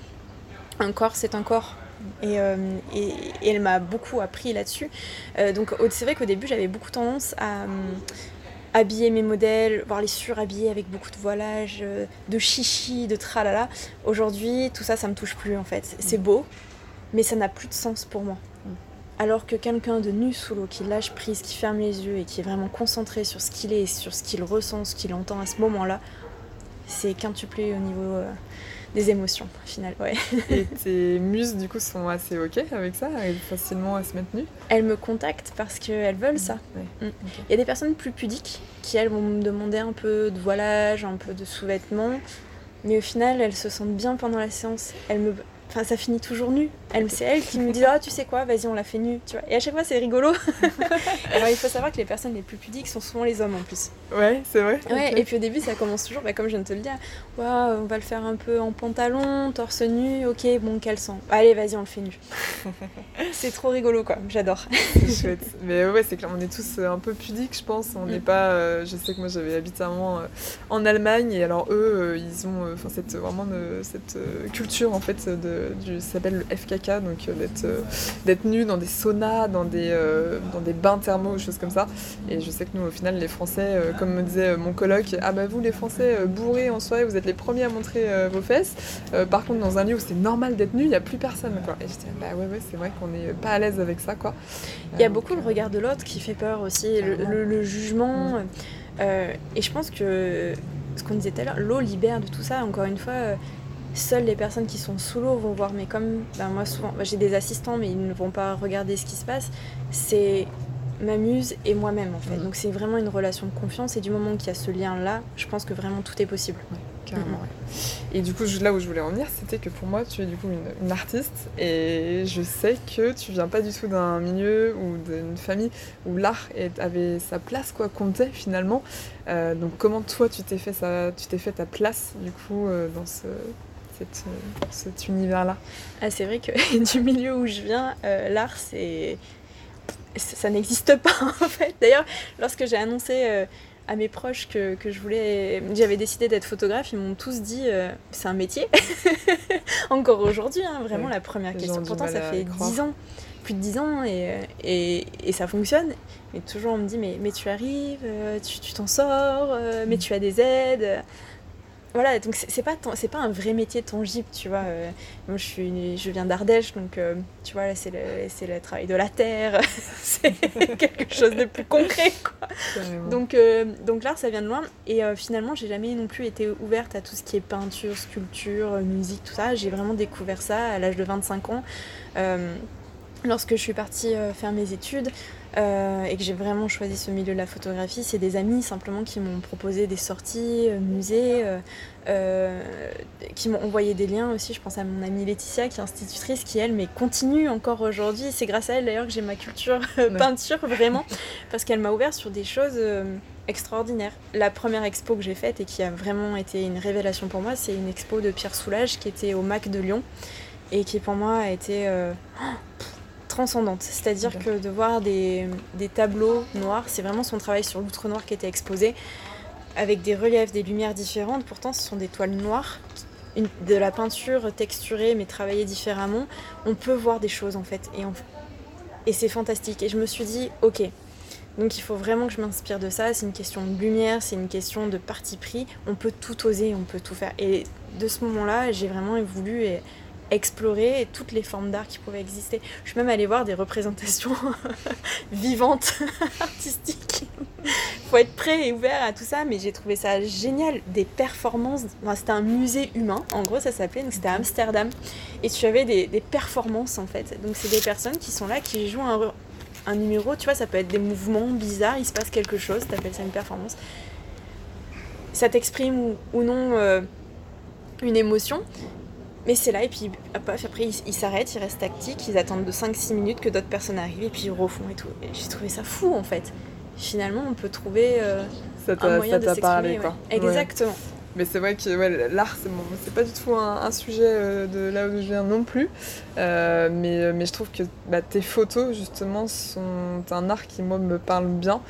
Un corps, c'est un corps. Et, euh, et- et elle m'a beaucoup appris là-dessus. Euh, donc c'est vrai qu'au début, j'avais beaucoup tendance à hum, habiller mes modèles, voire les surhabiller avec beaucoup de voilage, euh, de chichi, de tralala. Aujourd'hui, tout ça, ça me touche plus en fait. C'est beau, mais ça n'a plus de sens pour moi. Mm. Alors que quelqu'un de nu sous l'eau, qui lâche prise, qui ferme les yeux et qui est vraiment concentré sur ce qu'il est, sur ce qu'il ressent, ce qu'il entend à ce moment-là, c'est quintuplé au niveau euh, des émotions, au final. Ouais. Et tes muses, du coup, sont assez ok avec ça, arrivent facilement à se mettre nues? Elles me contactent parce qu'elles veulent ça. Ouais. Mm. Il y a des personnes plus pudiques qui, elles, vont me demander un peu de voilage, un peu de sous-vêtements. Mais au final, elles se sentent bien pendant la séance. Elles me... Enfin, ça finit toujours nu. Elle, c'est elle qui me dit Ah, tu sais quoi, vas-y, on la fait nue. Tu vois Et à chaque fois, c'est rigolo. Alors, il faut savoir que les personnes les plus pudiques sont souvent les hommes en plus. Ouais, c'est vrai. Ouais, et puis au début, ça commence toujours, bah, comme je viens de te le dire. Waouh, on va le faire un peu en pantalon, torse nu, ok, bon, caleçon. Allez, vas-y, on le fait nu. c'est trop rigolo, quoi. J'adore. C'est chouette. Mais ouais, c'est clair, on est tous euh, un peu pudiques, je pense. On n'est Mm. pas. euh, je sais que moi, j'avais habité un moment euh, en Allemagne, et alors eux, euh, ils ont euh, enfin cette vraiment cette euh, culture en fait de du ça s'appelle le FKK, donc euh, d'être euh, d'être nu dans des saunas, dans des euh, dans des bains thermaux, ou choses comme ça. Et je sais que nous, au final, les Français, comme me disait mon coloc, ah bah vous les Français bourrés en soirée, vous êtes les premiers à montrer vos fesses. Par contre, dans un lieu où c'est normal d'être nu, il y a plus personne quoi. Et j'étais bah ouais ouais, c'est vrai qu'on est pas à l'aise avec ça quoi. Il y a beaucoup le regard de l'autre qui fait peur aussi, le, Carrément. le- le jugement. euh, et je pense que ce qu'on disait tout à l'heure, l'eau libère de tout ça. Encore une fois, seules les personnes qui sont sous l'eau vont voir. Mais comme ben, moi, souvent, ben, j'ai des assistants, mais ils ne vont pas regarder ce qui se passe. C'est ma muse et moi-même en fait. Mhm. Donc c'est vraiment une relation de confiance. Et du moment qu'il y a ce lien-là, je pense que vraiment tout est possible. Carrément, Mhm. ouais. Et du coup, là où je voulais en venir, c'était que pour moi, tu es du coup une, une artiste et je sais que tu viens pas du tout d'un milieu ou d'une famille où l'art avait sa place, quoi, comptait finalement. Euh, donc, comment toi, tu t'es fait, ça, tu t'es fait ta place du coup euh, dans ce, cette, euh, cet univers-là Ah, c'est vrai que du milieu où je viens, euh, l'art, c'est. ça n'existe pas en fait. D'ailleurs, lorsque j'ai annoncé euh, à mes proches que, que je voulais. J'avais décidé d'être photographe, ils m'ont tous dit euh, c'est un métier. Encore aujourd'hui, hein, vraiment Ouais, la première question. Pourtant, ça fait y croire. 10 ans, plus de 10 ans, et, et, et ça fonctionne. Mais toujours, on me dit mais, mais tu arrives, tu t'en sors, mais tu as des aides. Voilà, donc c'est pas, c'est pas un vrai métier tangible, tu vois. euh, moi, je, suis, je viens d'Ardèche, donc euh, tu vois, là, c'est le, c'est le travail de la terre, c'est quelque chose de plus concret, quoi. Donc, euh, donc l'art, ça vient de loin. Et finalement, j'ai jamais non plus été ouverte à tout ce qui est peinture, sculpture, musique, tout ça. J'ai vraiment découvert ça à l'âge de 25 ans. Lorsque je suis partie euh, faire mes études euh, et que j'ai vraiment choisi ce milieu de la photographie, c'est des amis simplement qui m'ont proposé des sorties, euh, musées, euh, qui m'ont envoyé des liens aussi. Je pense à mon amie Laetitia qui est institutrice, qui elle, mais continue encore aujourd'hui. C'est grâce à elle d'ailleurs que j'ai ma culture peinture vraiment, parce qu'elle m'a ouvert sur des choses extraordinaires. La première expo que j'ai faite et qui a vraiment été une révélation pour moi, c'est une expo de Pierre Soulages qui était au MAC de Lyon et qui pour moi a été euh, transcendante. C'est-à-dire que de voir des, des tableaux noirs, c'est vraiment son travail sur l'outre noir qui était exposé, avec des reliefs, des lumières différentes. Pourtant, ce sont des toiles noires, une- de la peinture texturée mais travaillée différemment. On peut voir des choses en fait, et, on- et c'est fantastique. Et je me suis dit, ok. Donc il faut vraiment que je m'inspire de ça. C'est une question de lumière, c'est une question de parti pris. On peut tout oser, on peut tout faire. Et de ce moment-là, j'ai vraiment voulu explorer toutes les formes d'art qui pouvaient exister. Je suis même allée voir des représentations vivantes, artistiques. faut être prêt et ouvert à tout ça, mais j'ai trouvé ça génial. Des performances, c'était un musée humain, en gros ça s'appelait, donc c'était à Amsterdam. Et tu avais des, des performances en fait. Donc c'est des personnes qui sont là, qui jouent un, un numéro, tu vois, ça peut être des mouvements bizarres, il se passe quelque chose, t'appelles ça une performance. Ça t'exprime ou, non euh, une émotion, mais c'est là, et puis après ils s'arrêtent, ils restent tactiques, ils attendent de 5-6 minutes que d'autres personnes arrivent, et puis ils refont et tout. j'ai trouvé ça fou en fait. Finalement, on peut trouver euh, un moyen de s'exprimer. Exactement. Mais c'est vrai que ouais, l'art, c'est bon, pas du tout un, sujet euh, de là où je viens non plus. Euh, mais, euh, mais je trouve que bah, tes photos, justement, sont un art qui, moi, me parle bien.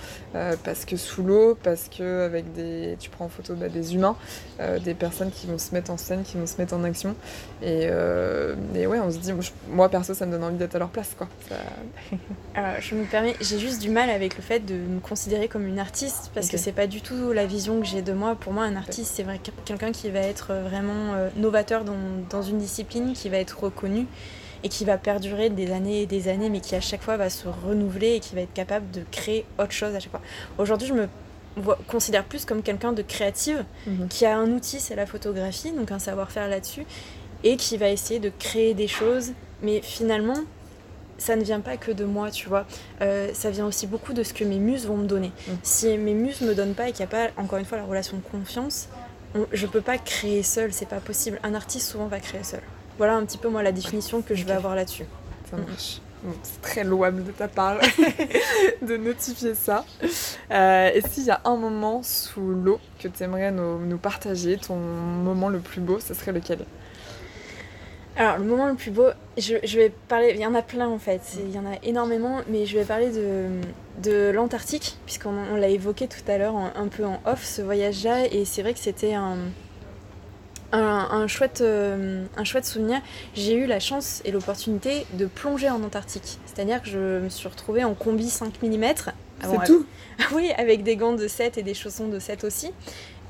parce que sous l'eau, parce que avec des, tu prends en photo bah, des humains, des personnes qui vont se mettre en scène, qui vont se mettre en action. Et, et ouais, on se dit, moi, perso, ça me donne envie d'être à leur place. Quoi. Alors, je me permets, j'ai juste du mal avec le fait de me considérer comme une artiste, parce que c'est pas du tout la vision que j'ai de moi. Pour moi, un artiste, c'est vrai quelqu'un qui va être vraiment euh, novateur dans, une discipline, qui va être reconnu et qui va perdurer des années et des années, mais qui à chaque fois va se renouveler et qui va être capable de créer autre chose à chaque fois. Aujourd'hui, je me considère plus comme quelqu'un de créative, mhm. qui a un outil, c'est la photographie, donc un savoir-faire là-dessus, et qui va essayer de créer des choses, mais finalement, ça ne vient pas que de moi, tu vois. Euh, ça vient aussi beaucoup de ce que mes muses vont me donner. Mhm. Si mes muses me donnent pas et qu'il n'y a pas, encore une fois, la relation de confiance, je peux pas créer seul, c'est pas possible. Un artiste souvent va créer seul. Voilà un petit peu moi la définition que je vais avoir là-dessus. Ça marche. c'est très louable de ta part de notifier ça. Euh, et s'il y a un moment sous l'eau que tu aimerais nous, partager, ton moment le plus beau, ce serait lequel? Alors, le moment le plus beau, je, vais parler. Il y en a plein en fait, il y en a énormément, mais je vais parler de, de l'Antarctique, puisqu'on l'a évoqué tout à l'heure un peu en off, ce voyage-là, et c'est vrai que c'était un, un, chouette, euh, un chouette souvenir. J'ai eu la chance et l'opportunité de plonger en Antarctique, c'est-à-dire que je me suis retrouvée en combi 5 mm. C'est tout Oui, avec des gants de 7 et des chaussons de 7 aussi.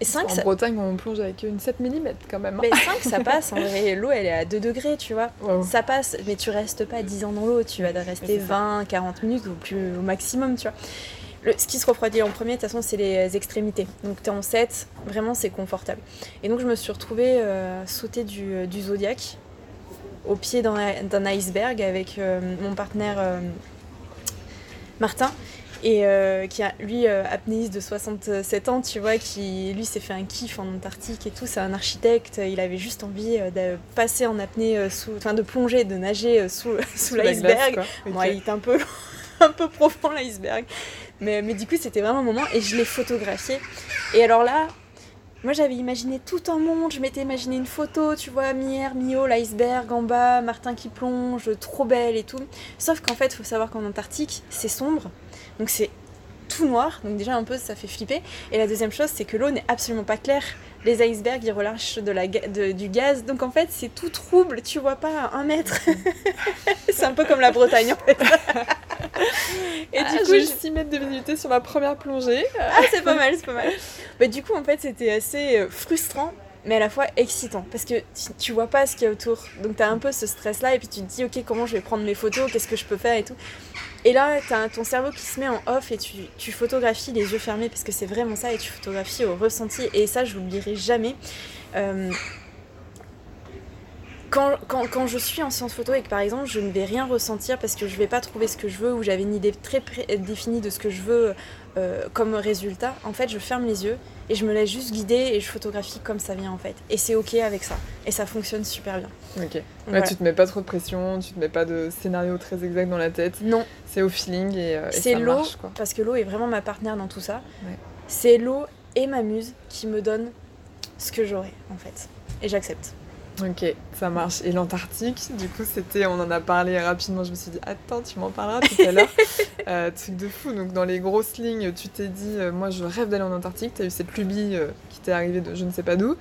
Et 5, en Bretagne, on plonge avec une 7 mm quand même. Mais 5, ça passe. En vrai, l'eau, elle est à 2 degrés, tu vois. Ça passe, mais tu restes pas 10 ans dans l'eau. Tu vas rester 20, 40 minutes ou plus au maximum, tu vois. Le, ce qui se refroidit en premier, de toute façon, c'est les extrémités. Donc, tu es en 7, vraiment, c'est confortable. Et donc, je me suis retrouvée euh, sauter du, du Zodiac au pied d'un iceberg avec euh, mon partenaire euh, Martin et euh, qui a lui euh, apnéiste de 67 ans tu vois qui lui s'est fait un kiff en Antarctique et tout. C'est un architecte. Il avait juste envie euh, de passer en apnée sous enfin de plonger de nager sous, sous, l'iceberg. moi il est un peu un peu profond l'iceberg. Mais, mais du coup c'était vraiment un moment et je l'ai photographié. Et alors là moi j'avais imaginé tout un monde, je m'étais imaginé une photo, tu vois, mi-air, mi-haut, l'iceberg en bas, Martin qui plonge, trop belle et tout. Sauf qu'en fait, il faut savoir qu'en Antarctique, c'est sombre, donc c'est tout noir, donc déjà un peu ça fait flipper. Et la deuxième chose, c'est que l'eau n'est absolument pas claire. Les icebergs, ils relâchent de la, du gaz, donc en fait c'est tout trouble, tu vois pas un mètre. c'est un peu comme la Bretagne en fait. Et du ah, coup, je 6 mètres de visibilité sur ma première plongée. ah, c'est pas mal, c'est pas mal. Mais du coup, en fait, c'était assez euh, frustrant mais à la fois excitant parce que tu, vois pas ce qu'il y a autour donc tu as un peu ce stress là et puis tu te dis ok comment je vais prendre mes photos? Qu'est-ce que je peux faire et tout? Et là, as ton cerveau qui se met en off et tu, photographies les yeux fermés parce que c'est vraiment ça et tu photographies au ressenti. Et ça, je l'oublierai jamais. Euh, quand, je suis en séance photo et que par exemple je ne vais rien ressentir parce que je vais pas trouver ce que je veux ou j'avais une idée très définie de ce que je veux euh, comme résultat, en fait je ferme les yeux et je me laisse juste guider et je photographie comme ça vient en fait. Et c'est ok avec ça. Et ça fonctionne super bien. Ok. Tu te mets pas trop de pression, tu te mets pas de scénario très exact dans la tête. Non. C'est au feeling et, euh, c'est l'eau, parce que l'eau est vraiment ma partenaire dans tout ça. C'est l'eau et ma muse qui me donnent ce que j'aurai en fait. Et j'accepte. Ok, ça marche. Et l'Antarctique, du coup, c'était, on en a parlé rapidement. Je me suis dit, attends, tu m'en parleras tout à l'heure. euh, truc de fou. Donc, dans les grosses lignes, tu t'es dit, euh, moi, je rêve d'aller en Antarctique. Tu as eu cette lubie euh, qui t'est arrivée de je ne sais pas d'où.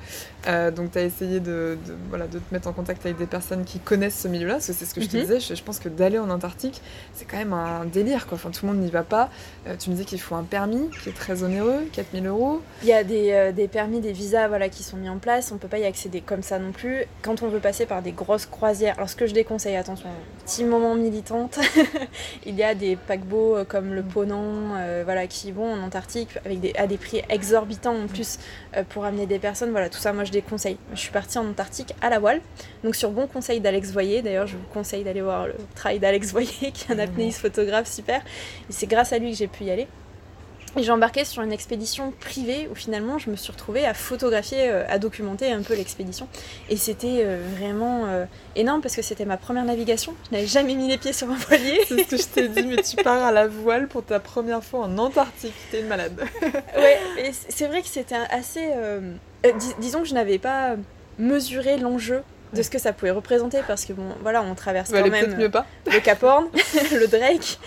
Donc, tu as essayé de, voilà, de te mettre en contact avec des personnes qui connaissent ce milieu-là. Parce que c'est ce que je te mhm. disais. Je, pense que d'aller en Antarctique, c'est quand même un délire. Quoi. Enfin, tout le monde n'y va pas. tu me disais qu'il faut un permis qui est très onéreux, 4000 euros. Il y a des, des permis, des visas voilà, qui sont mis en place. On peut pas y accéder comme ça non plus. Quand on veut passer par des grosses croisières, alors ce que je déconseille, attention, petit moment militante, il y a des paquebots euh, comme le Ponant, euh, voilà, qui vont en Antarctique avec à des prix exorbitants en plus euh, pour amener des personnes. Voilà, tout ça, moi je déconseille. Je suis partie en Antarctique à la voile, donc sur bon conseil d'Alex Voyer. D'ailleurs, je vous conseille d'aller voir le travail d'Alex Voyer, qui est un apnéiste photographe super. Et c'est grâce à lui que j'ai pu y aller. Et j'ai embarqué sur une expédition privée où finalement je me suis retrouvée à photographier, euh, à documenter un peu l'expédition. Et c'était euh, vraiment euh, énorme parce que c'était ma première navigation. Je n'avais jamais mis les pieds sur un voilier. C'est ce que je t'ai dit, mais tu pars à la voile pour ta première fois en Antarctique. T'es une malade. ouais, et c'est vrai que c'était assez. disons que je n'avais pas mesuré l'enjeu de ce que ça pouvait représenter parce que bon, voilà, on traverse quand même mieux pas. le Cap Horn, le Drake.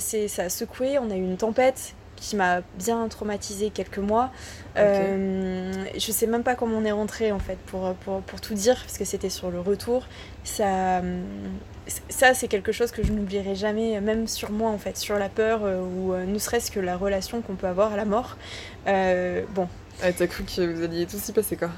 c'est ça a secoué, on a eu une tempête qui m'a bien traumatisé quelques mois. Euh, je sais même pas comment on est rentré en fait, pour, pour, pour tout dire, parce que c'était sur le retour. Ça, ça c'est quelque chose que je n'oublierai jamais, même sur moi en fait, sur la peur euh, ou euh, ne serait-ce que la relation qu'on peut avoir à la mort. bon. Ah, T'as cru que vous alliez tous y passer quoi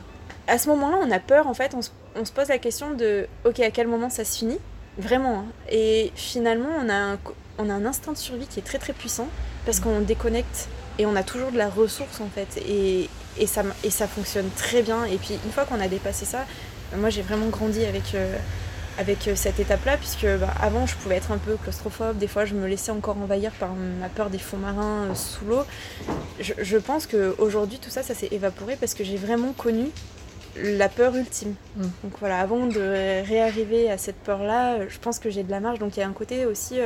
À ce moment-là, on a peur en fait, on se, on se, pose la question de ok, à quel moment ça se finit? Vraiment. Hein. Et finalement, on a, un, on a un instinct de survie qui est très très puissant parce qu'on déconnecte et on a toujours de la ressource en fait. Et, et, ça, et ça fonctionne très bien. Et puis une fois qu'on a dépassé ça, moi j'ai vraiment grandi avec, euh, avec euh, cette étape-là, puisque bah, avant je pouvais être un peu claustrophobe, des fois je me laissais encore envahir par ma peur des fonds marins euh, sous l'eau. Je, je pense qu'aujourd'hui tout ça, ça s'est évaporé parce que j'ai vraiment connu la peur ultime. Mm. Donc voilà, avant de réarriver à cette peur-là, je pense que j'ai de la marge. Donc il y a un côté aussi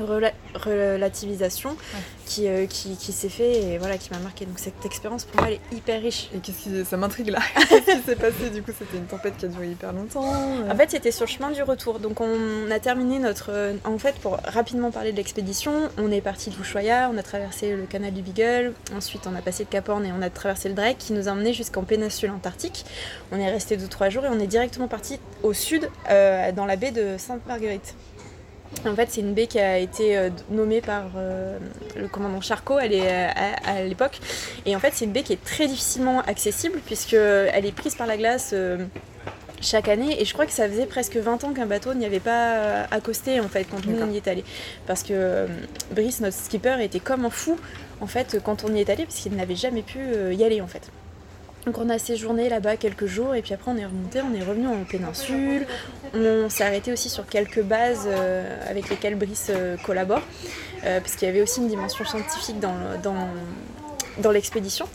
relativisation qui, euh, qui, qui s'est fait et voilà qui m'a marqué. Donc cette expérience pour moi elle est hyper riche. Et qu'est-ce qui ça m'intrigue là Qu'est-ce qui s'est passé du coup? C'était une tempête qui a duré hyper longtemps. En fait c'était sur le chemin du retour. Donc on a terminé notre euh, en fait pour rapidement parler de l'expédition, on est parti de Ushuaia, on a traversé le canal du Beagle, ensuite on a passé le Cap Horn et on a traversé le Drake qui nous a emmené jusqu'en péninsule antarctique. On est resté 2-3 jours et on est directement parti au sud euh, dans la baie de Sainte-Marguerite. En fait, c'est une baie qui a été euh, nommée par euh, le commandant Charcot euh, à, l'époque. Et en fait, c'est une baie qui est très difficilement accessible puisqu'elle est prise par la glace chaque année. Et je crois que ça faisait presque 20 ans qu'un bateau n'y avait pas accosté en fait quand on y est allé. Parce que Brice, notre skipper, était comme un fou en fait quand on y est allé parce qu'il n'avait jamais pu y aller en fait. Donc on a séjourné là-bas quelques jours et puis après on est remonté, on est revenu en péninsule. On s'est arrêté aussi sur quelques bases euh, avec lesquelles Brice euh, collabore, euh, parce qu'il y avait aussi une dimension scientifique dans, l'expédition.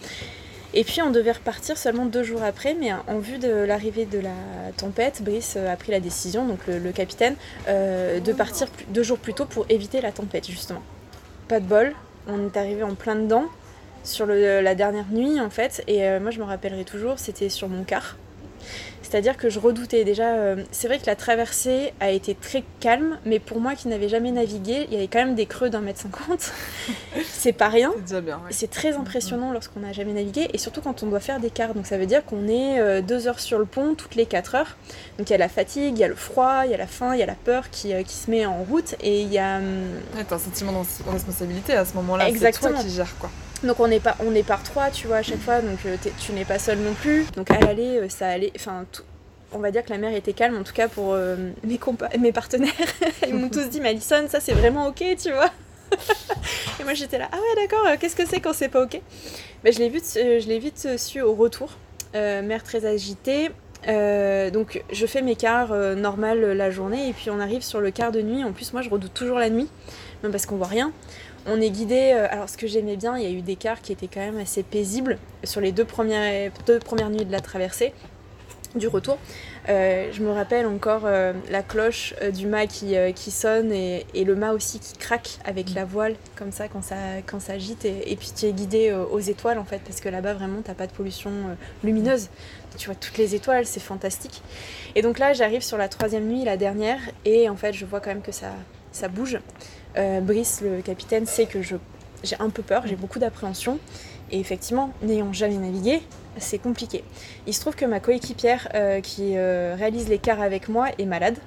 Et puis on devait repartir seulement deux jours après, mais en vue de l'arrivée de la tempête, Brice a pris la décision, donc le, le capitaine, de partir deux jours plus tôt pour éviter la tempête justement. Pas de bol, on est arrivé en plein dedans, sur la dernière nuit en fait. Et euh, moi je me rappellerai toujours, c'était sur mon car. C'est-à-dire que je redoutais déjà. Euh, c'est vrai que la traversée a été très calme, mais pour moi qui n'avais jamais navigué, il y avait quand même des creux d'un mètre cinquante. c'est pas rien. C'est très impressionnant lorsqu'on n'a jamais navigué, et surtout quand on doit faire des quarts. Donc ça veut dire qu'on est euh, deux heures sur le pont toutes les quatre heures. Donc il y a la fatigue, il y a le froid, il y a la faim, il y a la peur qui, qui se met en route, et il y a. Ouais, t'as un sentiment de responsabilité à ce moment-là. Exactement. C'est toi qui gères quoi. Donc on est, pas, on est par trois, tu vois, à chaque fois, donc euh, tu n'es pas seul non plus. Donc à l'aller, euh, ça allait, enfin, on va dire que la mer était calme, en tout cas pour euh, mes, mes partenaires. Ils m'ont tous dit, mais Alison, ça c'est vraiment ok, tu vois. et moi j'étais là, ah ouais d'accord, qu'est-ce que c'est quand c'est pas ok? Ben, Je l'ai vite, su au retour, mer très agitée. donc je fais mes quarts normales la journée et puis on arrive sur le quart de nuit. En plus moi je redoute toujours la nuit, même parce qu'on voit rien. On est guidé, euh, alors ce que j'aimais bien, il y a eu des quarts qui étaient quand même assez paisibles sur les deux premières, deux premières nuits de la traversée, du retour. Euh, je me rappelle encore euh, la cloche du mât qui, qui sonne et, le mât aussi qui craque avec la voile, comme ça, quand ça, quand ça agite. Et, puis tu es guidé aux étoiles en fait, parce que là-bas vraiment t'as pas de pollution lumineuse. Tu vois toutes les étoiles, c'est fantastique. Et donc là, j'arrive sur la troisième nuit, la dernière, et en fait, je vois quand même que ça, ça bouge. Euh, Brice, le capitaine, sait que j'ai un peu peur, j'ai beaucoup d'appréhension. Et effectivement, n'ayant jamais navigué, c'est compliqué. Il se trouve que ma coéquipière euh, qui euh, réalise l'écart avec moi est malade.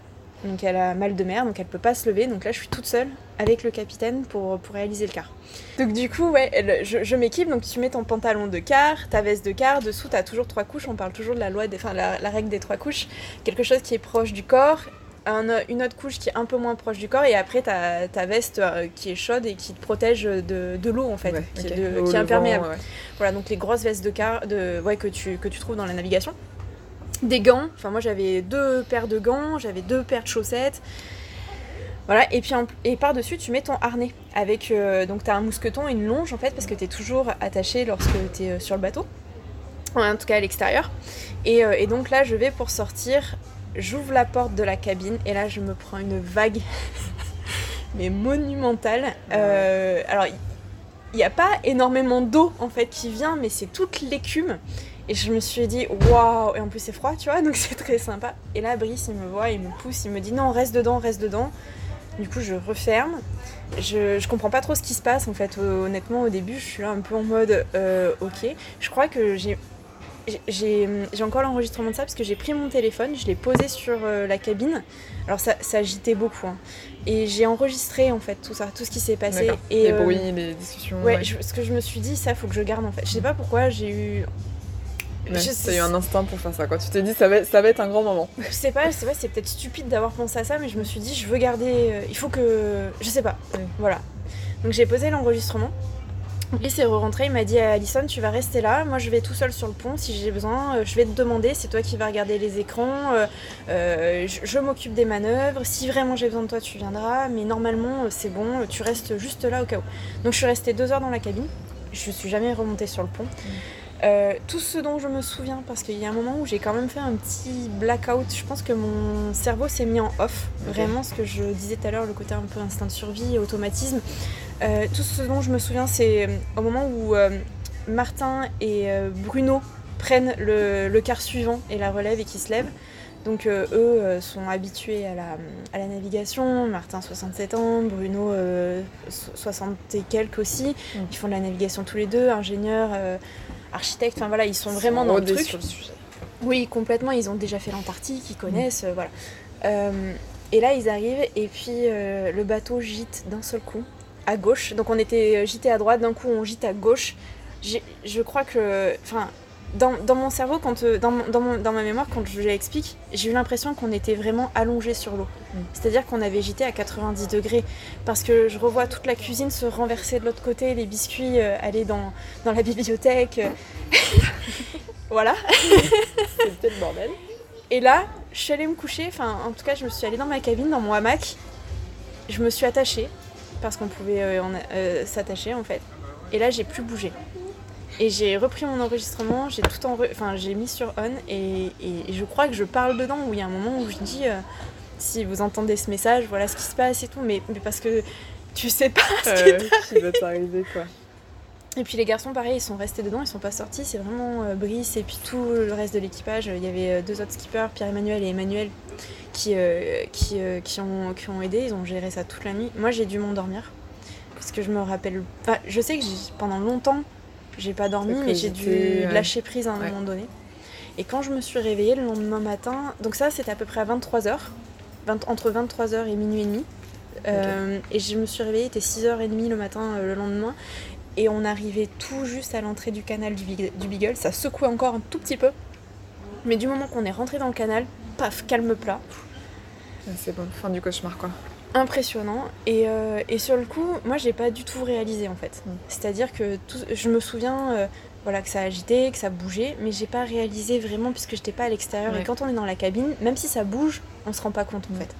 donc elle a mal de mer, donc elle peut pas se lever. Donc là, je suis toute seule avec le capitaine pour, pour réaliser le quart. Donc du coup, ouais, je, m'équipe. Donc tu mets ton pantalon de quart, ta veste de quart. Dessous, tu as toujours trois couches. On parle toujours de la loi, des, la règle des trois couches. Quelque chose qui est proche du corps. Un- une autre couche qui est un peu moins proche du corps et après ta, ta veste euh, qui est chaude et qui te protège de, de l'eau en fait, Ouais, qui, ok. est, de- Au qui est levant, imperméable. ouais. Voilà, donc les grosses vestes de car de, ouais, que, tu, que tu trouves dans la navigation. Des gants, enfin moi j'avais deux paires de gants, j'avais deux paires de chaussettes. Voilà, et puis en- et par-dessus tu mets ton harnais. Avec, euh, donc tu as un mousqueton et une longe en fait, parce que tu es toujours attaché lorsque tu es sur le bateau. En tout cas à l'extérieur. Et, euh, et donc là je vais pour sortir, j'ouvre la porte de la cabine et là je me prends une vague, mais monumentale. Euh, alors il n'y a pas énormément d'eau en fait qui vient, mais c'est toute l'écume. Et je me suis dit, waouh, et en plus c'est froid, tu vois, donc c'est très sympa. Et là, Brice, il me voit, il me pousse, il me dit, non, reste dedans, reste dedans. Du coup, je referme. Je, comprends pas trop ce qui se passe en fait. Honnêtement, au début, je suis là un peu en mode, euh, ok. Je crois que j'ai. J'ai- encore l'enregistrement de ça parce que j'ai pris mon téléphone, je l'ai posé sur euh, la cabine. Alors ça, ça agitait beaucoup. hein. Et j'ai enregistré en fait tout ça, tout ce qui s'est passé. Et, les euh, bruits, les discussions. Ouais, je- ce que je me suis dit, ça faut que je garde en fait. Je sais pas pourquoi j'ai eu. Ouais, je, eu un instinct pour faire ça, quoi. Tu t'es dit, ça va, ça va être un grand moment. je sais pas, c'est vrai, c'est peut-être stupide d'avoir pensé à ça, mais je me suis dit, je veux garder. euh, il faut que. Je sais pas. Oui. Voilà. Donc j'ai posé l'enregistrement. Il s'est rentré, il m'a dit à Alison, tu vas rester là, moi je vais tout seul sur le pont si j'ai besoin, euh, je vais te demander, c'est toi qui vas regarder les écrans, euh, euh, je, m'occupe des manœuvres, si vraiment j'ai besoin de toi tu viendras, mais normalement c'est bon, tu restes juste là au cas où. Donc je suis restée deux heures dans la cabine, je suis jamais remontée sur le pont. Euh, tout ce dont je me souviens, parce qu'il y a un moment où j'ai quand même fait un petit blackout, je pense que mon cerveau s'est mis en off, vraiment ce que je disais tout à l'heure, le côté un peu instinct de survie, automatisme. Euh, tout ce dont je me souviens, c'est euh, au moment où euh, Martin et Bruno prennent le, le quart suivant et la relève et qui se lèvent. Donc euh, eux euh, sont habitués à la, à la navigation, Martin 67 ans, Bruno euh, so- 60 et quelques aussi. Mm. Ils font de la navigation tous les deux, ingénieurs, euh, architectes, enfin voilà, ils sont vraiment dans le truc. sur le sujet. Oui, complètement. Ils ont déjà fait l'Antarctique, ils connaissent, euh, voilà. Euh, et là, ils arrivent et puis euh, le bateau gîte d'un seul coup à gauche. Donc on était euh, gîté à droite, d'un coup on gîte à gauche. Je crois que, enfin, dans, dans mon cerveau, quand, euh, dans, mon- dans, mon- dans ma mémoire, quand je l'explique, j'ai eu l'impression qu'on était vraiment allongé sur l'eau. Mm. C'est-à-dire qu'on avait gîté à 90 degrés. Parce que je revois toute la cuisine se renverser de l'autre côté, les biscuits euh, aller dans, dans la bibliothèque. voilà. C'était le bordel. Et là, je suis allée me coucher, enfin en tout cas je me suis allée dans ma cabine, dans mon hamac, je me suis attachée, parce qu'on pouvait euh, euh, s'attacher en fait. Et là j'ai plus bougé. Et j'ai repris mon enregistrement, j'ai tout en enfin j'ai mis sur on et, et je crois que je parle dedans où il y a un moment où je dis euh, si vous entendez ce message, voilà ce qui se passe et tout, mais, mais parce que tu sais pas ce qui Euh, qui va t'arriver, quoi. et puis les garçons, pareil, ils sont restés dedans, ils sont pas sortis. C'est vraiment euh, Brice et puis tout le reste de l'équipage. Il y avait euh, deux autres skippers, Pierre-Emmanuel et Emmanuel, qui, qui, qui, ont, qui ont aidé. Ils ont géré ça toute la nuit. Moi, j'ai dû m'endormir. Parce que je me rappelle. Enfin, je sais que pendant longtemps, j'ai pas dormi, mais j'ai dû lâcher prise à un Ouais. moment donné. Et quand je me suis réveillée le lendemain matin, donc ça, c'était à peu près à 23h, entre 23h et minuit et demi. Euh, Et je me suis réveillée, il était 6h30 le matin euh, le lendemain. Et on arrivait tout juste à l'entrée du canal du, Beagle- du Beagle. Ça secouait encore un tout petit peu. Mais du moment qu'on est rentré dans le canal, paf, calme plat. C'est bon, fin du cauchemar, quoi. Impressionnant. Et, euh, et sur le coup, moi, j'ai pas du tout réalisé en fait. Mm. C'est-à-dire que tout- je me souviens euh, voilà, que ça agitait, que ça bougeait, mais j'ai pas réalisé vraiment puisque j'étais pas à l'extérieur. Ouais. Et quand on est dans la cabine, même si ça bouge, on se rend pas compte en Mm. fait.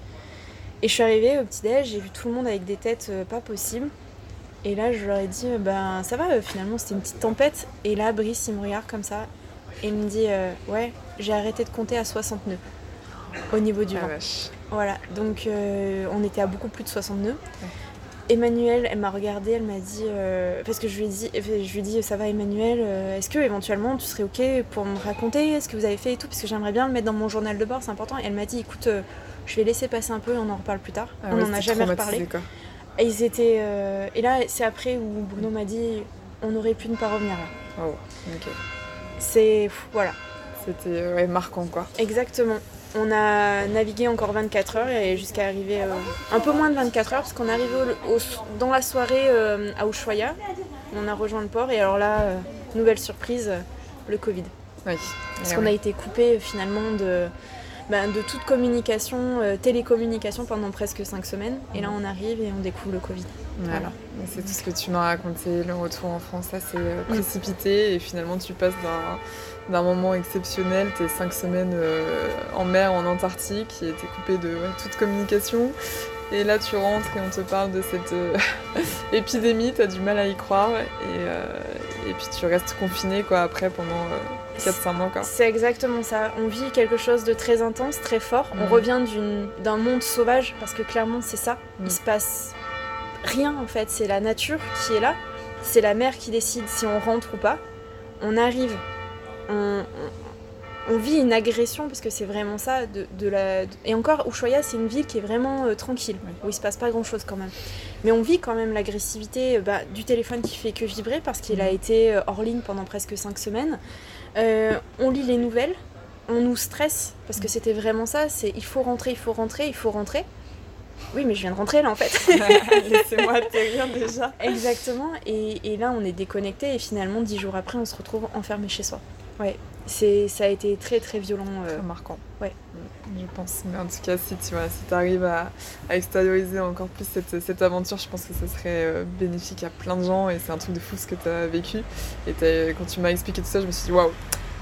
Et je suis arrivée au petit-déj, j'ai vu tout le monde avec des têtes euh, pas possibles. Et là, je leur ai dit, ben ça va, finalement, c'était une petite tempête. Et là, Brice, il me regarde comme ça et il me dit, ouais, j'ai arrêté de compter à 60 nœuds au niveau du Ah, vent. vache. Voilà, donc euh, on était à beaucoup plus de 60 nœuds. Emmanuel, elle m'a regardée, elle m'a dit, euh, parce que je lui ai dit, je lui ai dit, ça va Emmanuel, euh, est-ce que éventuellement tu serais ok pour me raconter ce que vous avez fait et tout, parce que j'aimerais bien le mettre dans mon journal de bord, c'est important. Et elle m'a dit, écoute, euh, je vais laisser passer un peu, on en reparle plus tard. Ah on ouais, n'en a jamais reparlé. quoi. Et ils étaient, et là c'est après où Bruno m'a dit, on aurait pu ne pas revenir là. Oh, ok. C'est, voilà, C'était ouais, marquant, quoi. exactement. On a navigué encore 24 heures et jusqu'à arriver euh, un peu moins de 24 heures parce qu'on est arrivé au- au- dans la soirée euh, à Ushuaia. On a rejoint le port et alors là, euh, nouvelle surprise, le Covid. Oui. Parce Eh qu'on a été coupé finalement de, ben, de toute communication, euh, télécommunication pendant presque 5 semaines. Et là, on arrive et on découvre le Covid. Ouais. Voilà. C'est tout ce que tu m'as raconté, le retour en France, ça c'est Mm. précipité et finalement tu passes d'un, d'un moment exceptionnel, tes cinq semaines euh, en mer, en Antarctique, qui était coupé de ouais, toute communication. Et là tu rentres et on te parle de cette euh, épidémie, t'as du mal à y croire et, euh, et puis tu restes confiné quoi après pendant 4-5 mois quoi. C'est exactement ça. On vit quelque chose de très intense, très fort. On Mhm. revient d'un monde sauvage parce que clairement, c'est ça. Mhm. Il se passe rien en fait. C'est la nature qui est là. C'est la mer qui décide si on rentre ou pas. On arrive, on, vit une agression parce que c'est vraiment ça. De, de la... Et encore, Ushuaia, c'est une ville qui est vraiment euh, tranquille, Oui. où il se passe pas grand chose quand même. Mais on vit quand même l'agressivité euh, bah, du téléphone qui fait que vibrer parce qu'il a Mhm. été euh, hors ligne pendant presque 5 semaines. Euh, on lit les nouvelles, on nous stresse parce que c'était vraiment ça. C'est il faut rentrer, il faut rentrer, il faut rentrer. Oui, mais je viens de rentrer là en fait. Laissez-moi atterrir déjà. Exactement. Et, et là, on est déconnecté et finalement, dix jours après, on se retrouve enfermé chez soi. Ouais. C'est, ça a été très très violent. euh. Très marquant. Ouais. Je pense. Mais en tout cas, si tu vois, si arrives à, à extérioriser encore plus cette, cette aventure, je pense que ça serait euh, bénéfique à plein de gens et c'est un truc de fou ce que tu as vécu. Et quand tu m'as expliqué tout ça, je me suis dit waouh,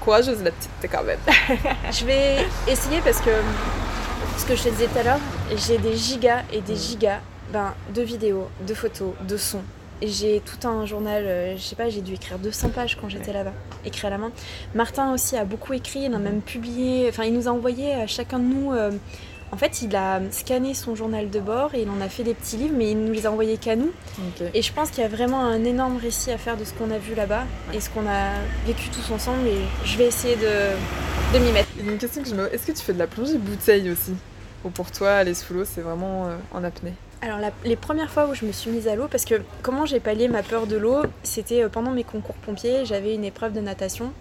courageuse la petite, t'es quand même. Je vais essayer parce que ce que je te disais tout à l'heure, j'ai des gigas et des gigas ben, de vidéos, de photos, de sons. J'ai tout un journal, euh, je sais pas, j'ai dû écrire 200 pages quand j'étais là-bas, écrit à la main. Martin aussi a beaucoup écrit, il a même publié, enfin il nous a envoyé à chacun de nous. euh, en fait, il a scanné son journal de bord et il en a fait des petits livres, mais il nous les a envoyés qu'à nous. Et je pense qu'il y a vraiment un énorme récit à faire de ce qu'on a vu là-bas et ce qu'on a vécu tous ensemble. Et je vais essayer de, de m'y mettre. Il y a une question que je me. Est-ce que tu fais de la plongée bouteille aussi? Ou pour toi, aller sous l'eau, c'est vraiment euh, en apnée? Alors la- les premières fois où je me suis mise à l'eau, parce que comment j'ai pallié ma peur de l'eau, c'était euh, pendant mes concours pompiers, j'avais une épreuve de natation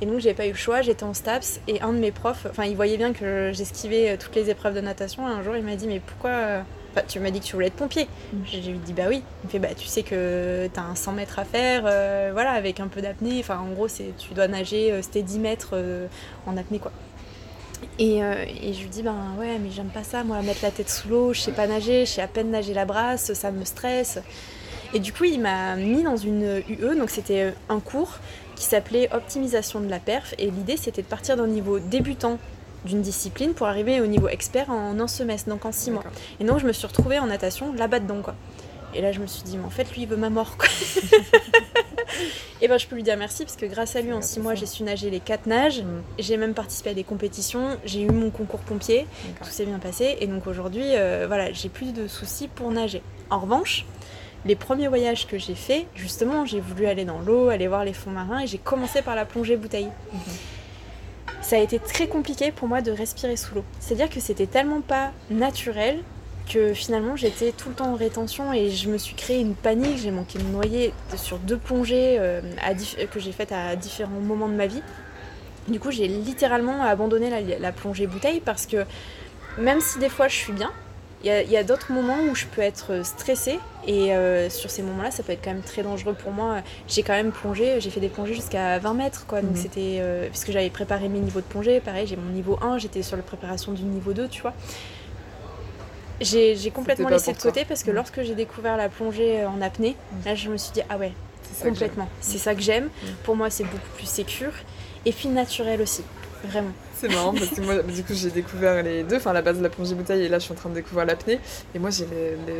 et donc j'ai pas eu le choix, j'étais en STAPS et un de mes profs, enfin il voyait bien que j'esquivais euh, toutes les épreuves de natation et un jour il m'a dit mais pourquoi... euh, enfin, tu m'as dit que tu voulais être pompier. Mm. J'ai lui dit bah oui. Il me fait bah tu sais que t'as un 100 mètres à faire, euh, voilà, avec un peu d'apnée. Enfin en gros c'est tu dois nager, c'était 10 mètres euh, en apnée quoi. Et, euh, et je lui dis, ben ouais, mais j'aime pas ça, moi, mettre la tête sous l'eau, je sais pas nager, je sais à peine nager la brasse, ça me stresse. Et du coup, il m'a mis dans une UE, donc c'était un cours qui s'appelait Optimisation de la perf. Et l'idée, c'était de partir d'un niveau débutant d'une discipline pour arriver au niveau expert en un semestre, donc en six mois. Et donc, je me suis retrouvée en natation là-bas dedans, quoi. Et là, je me suis dit, mais en fait, lui, il veut ma mort, quoi. et ben, je peux lui dire merci, parce que grâce à lui, en six mois, j'ai su nager les quatre nages. Mm. J'ai même participé à des compétitions, j'ai eu mon concours pompier, tout s'est bien passé. Et donc aujourd'hui, euh, voilà, j'ai plus de soucis pour nager. En revanche, les premiers voyages que j'ai faits, justement, j'ai voulu aller dans l'eau, aller voir les fonds marins, et j'ai commencé par la plongée bouteille. Mhm. Ça a été très compliqué pour moi de respirer sous l'eau. C'est-à-dire que c'était tellement pas naturel que finalement j'étais tout le temps en rétention et je me suis créé une panique. J'ai manqué de me noyer sur deux plongées euh, à que j'ai faites à différents moments de ma vie. Du coup, j'ai littéralement abandonné la, la plongée bouteille parce que même si des fois je suis bien, il y a, il y a d'autres moments où je peux être stressée et euh, sur ces moments-là, ça peut être quand même très dangereux pour moi. J'ai quand même plongé, j'ai fait des plongées jusqu'à 20 mètres, quoi. Donc Mhm. c'était euh, puisque j'avais préparé mes niveaux de plongée. Pareil, j'ai mon niveau 1, j'étais sur la préparation du niveau 2, tu vois. J'ai complètement laissé de toi. côté parce que Mhm. lorsque j'ai découvert la plongée en apnée, là je me suis dit ah ouais, complètement. C'est ça que j'aime. Mhm. Pour moi, c'est beaucoup plus sécure et puis naturel aussi, vraiment. C'est marrant parce que moi, du coup, j'ai découvert les deux. Enfin, à la base de la plongée bouteille et là, je suis en train de découvrir l'apnée. Et moi, j'ai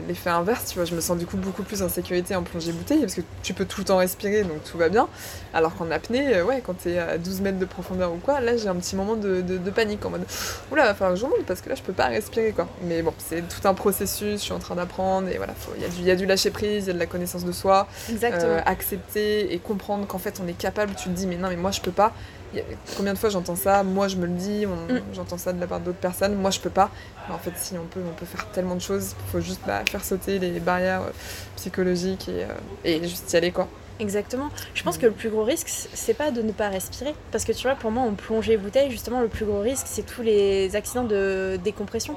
l'effet inverse, tu vois. Je me sens du coup beaucoup plus en sécurité en plongée bouteille parce que tu peux tout le temps respirer, donc tout va bien. Alors qu'en apnée, euh, ouais, quand t'es à 12 mètres de profondeur ou quoi, là, j'ai un petit moment de, de- de panique en mode Oula, va falloir que je remonte parce que là, je peux pas respirer, quoi. Mais bon, c'est tout un processus, je suis en train d'apprendre et voilà, il y, a du- il y a du lâcher prise, il y a de la connaissance de soi. Exactement. Euh, accepter et comprendre qu'en fait on est capable, tu te dis mais non mais moi je peux pas. A- Combien de fois j'entends ça, moi je me le on- Mm. j'entends ça de la part d'autres personnes, moi je peux pas. Mais en fait si on peut, on peut faire tellement de choses, il faut juste bah, faire sauter les barrières euh, psychologiques et, euh, et juste y aller quoi. Exactement. Je pense que le plus gros risque, c'est pas de ne pas respirer. Parce que tu vois, pour moi, en plongée bouteille, justement, le plus gros risque, c'est tous les accidents de décompression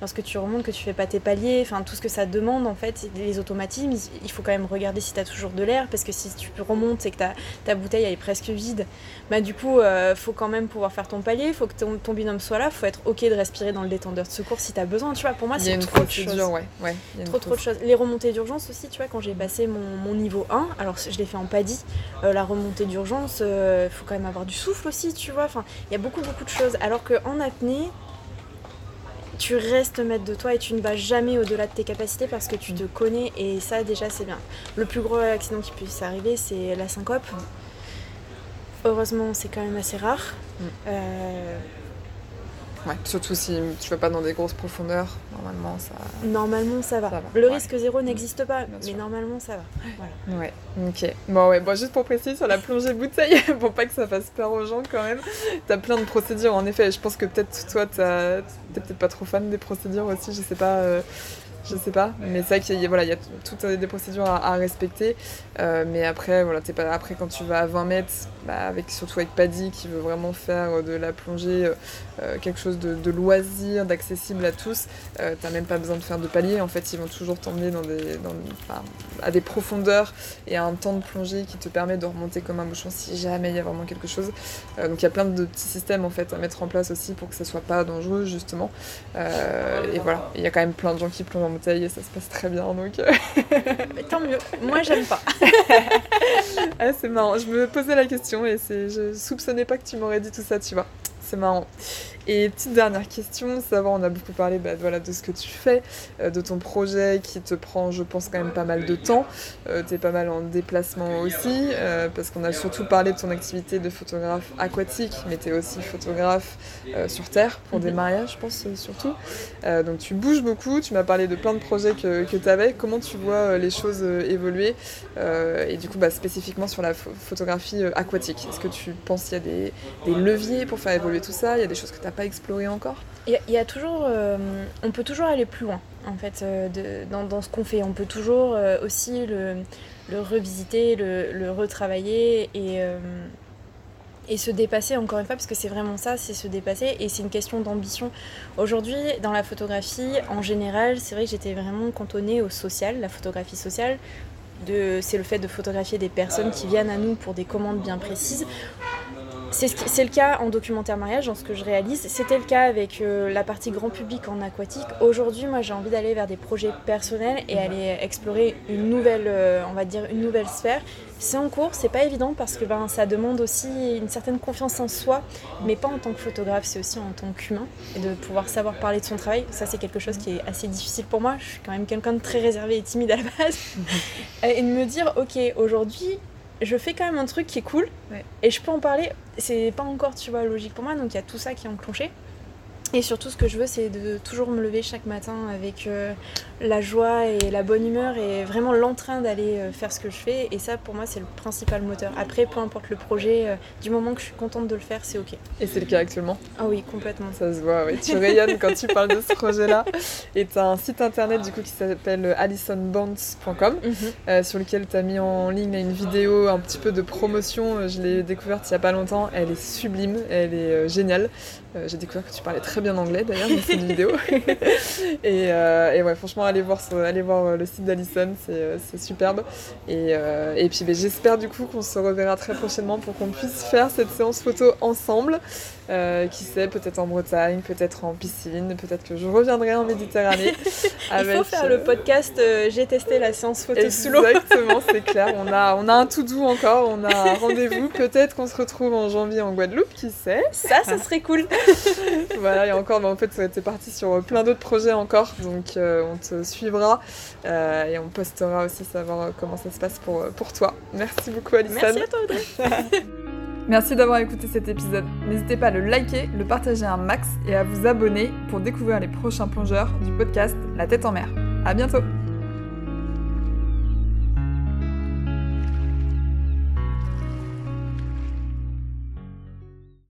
lorsque tu remontes, que tu fais pas tes paliers, enfin tout ce que ça demande en fait, les automatismes, il faut quand même regarder si tu as toujours de l'air, parce que si tu remontes et que ta, ta bouteille elle est presque vide, bah du coup euh, faut quand même pouvoir faire ton palier, faut que ton, binôme soit là, faut être ok de respirer dans le détendeur de secours si tu as besoin, tu vois, pour moi c'est trop de choses. Ouais, ouais, trop trop de choses. Les remontées d'urgence aussi, tu vois, quand j'ai passé mon, niveau 1, alors je l'ai fait en paddy, euh, la remontée d'urgence, il euh, faut quand même avoir du souffle aussi, tu vois, enfin il y a beaucoup beaucoup de choses, alors qu'en apnée, tu restes maître de toi et tu ne vas jamais au-delà de tes capacités parce que tu te connais et ça déjà c'est bien. Le plus gros accident qui puisse arriver c'est la syncope. Heureusement c'est quand même assez rare. Mm. Euh, Ouais, surtout si tu vas pas dans des grosses profondeurs, normalement ça. Normalement ça va. Le risque zéro n'existe pas, mais normalement ça va. Voilà. Ouais, ok. Bon, ouais, bon, juste pour préciser sur la plongée bouteille, pour pas que ça fasse peur aux gens quand même, t'as plein de procédures en effet. Je pense que peut-être toi, t'es peut-être pas trop fan des procédures aussi, je sais pas. Euh, je sais pas. Mais c'est vrai qu'il y a, voilà, il y a toutes des procédures à, respecter. Euh, mais après, voilà, es pas, après, quand tu vas à 20 mètres, bah, avec, surtout avec Paddy qui veut vraiment faire de la plongée euh, euh, quelque chose de, loisir, d'accessible à tous, t'as même pas besoin de faire de palier. En fait, ils vont toujours t'emmener dans des, dans, à des profondeurs et à un temps de plongée qui te permet de remonter comme un bouchon si jamais il y a vraiment quelque chose. donc il y a plein de petits systèmes en fait à mettre en place aussi pour que ça soit pas dangereux justement. et voilà, il y a quand même plein de gens qui plongent en bouteille et ça se passe très bien donc. Euh. Tant mieux. Moi j'aime pas. ah, c'est marrant. Je me posais la question et je soupçonnais pas que tu m'aurais dit tout ça, tu vois. C'est marrant. Et petite dernière question, savoir, on a beaucoup parlé bah, voilà, de ce que tu fais, euh, de ton projet qui te prend, je pense, quand même pas mal de temps. Euh, tu es pas mal en déplacement aussi, euh, parce qu'on a surtout parlé de ton activité de photographe aquatique, mais tu es aussi photographe sur Terre pour des mhm. mariages, je pense, surtout. donc tu bouges beaucoup, tu m'as parlé de plein de projets que, que tu avais. Comment tu vois les choses évoluer Et du coup, bah, spécifiquement sur la photographie aquatique, est-ce que tu penses qu'il y a des, des, leviers pour faire évoluer tout ça? Il y a des choses que tu pas exploré encore Il y, a toujours, euh, on peut toujours aller plus loin en fait euh, dans, ce qu'on fait. On peut toujours euh, aussi le, revisiter, le, le retravailler et, et se dépasser encore une fois parce que c'est vraiment ça, c'est se dépasser et c'est une question d'ambition. Aujourd'hui, dans la photographie en général, c'est vrai que j'étais vraiment cantonnée au social, la photographie sociale. C'est le fait de photographier des personnes qui viennent à nous pour des commandes bien précises. C'est le cas en documentaire mariage, dans ce que je réalise. C'était le cas avec euh, la partie grand public en aquatique. Aujourd'hui, moi, j'ai envie d'aller vers des projets personnels et aller explorer une nouvelle, euh, on va dire, une nouvelle sphère. C'est en cours, c'est pas évident parce que ben, ça demande aussi une certaine confiance en soi, mais pas en tant que photographe, c'est aussi en tant qu'humain et de pouvoir savoir parler de son travail. Ça, c'est quelque chose qui est assez difficile pour moi. Je suis quand même quelqu'un de très réservé et timide à la base. et de me dire, ok, aujourd'hui, je fais quand même un truc qui est cool et je peux en parler. C'est pas encore, tu vois, logique pour moi, donc il y a tout ça qui est enclenché. Et surtout, ce que je veux, c'est de toujours me lever chaque matin avec euh, la joie et la bonne humeur et vraiment l'entrain d'aller euh, faire ce que je fais. Et ça, pour moi, c'est le principal moteur. Après, peu importe le projet, euh, du moment que je suis contente de le faire, c'est OK. Et c'est le cas actuellement? Ah oui, complètement. Ça se voit, oui. Tu rayonnes quand tu parles de ce projet-là. Et tu as un site internet du coup qui s'appelle alisonbonds.com mhm. sur lequel tu as mis en ligne une vidéo un petit peu de promotion. Je l'ai découverte il n'y a pas longtemps. Elle est sublime, elle est géniale. J'ai découvert que tu parlais très bien anglais d'ailleurs dans cette vidéo. et, et ouais, franchement, allez voir, voir euh, le site d'Alison, c'est euh, superbe. Et, euh, et puis ben, j'espère du coup qu'on se reverra très prochainement pour qu'on puisse faire cette séance photo ensemble. Qui sait, peut-être en Bretagne, peut-être en piscine, peut-être que je reviendrai en Méditerranée. Il faut faire le podcast J'ai testé la séance photo sous l'eau. Exactement, c'est clair. On a, on a un tout doux encore, on a un rendez-vous. Peut-être qu'on se retrouve en janvier en Guadeloupe, qui sait? Ça, ça serait cool. voilà, et encore, mais en fait, t'es parti sur plein d'autres projets encore, donc on te suivra euh, et on postera aussi savoir euh, comment ça se passe pour, euh, pour toi. Merci beaucoup Alison. Merci à toi Audrey. Merci d'avoir écouté cet épisode. N'hésitez pas à le liker, le partager un max et à vous abonner pour découvrir les prochains plongeurs du podcast La tête en mer. À bientôt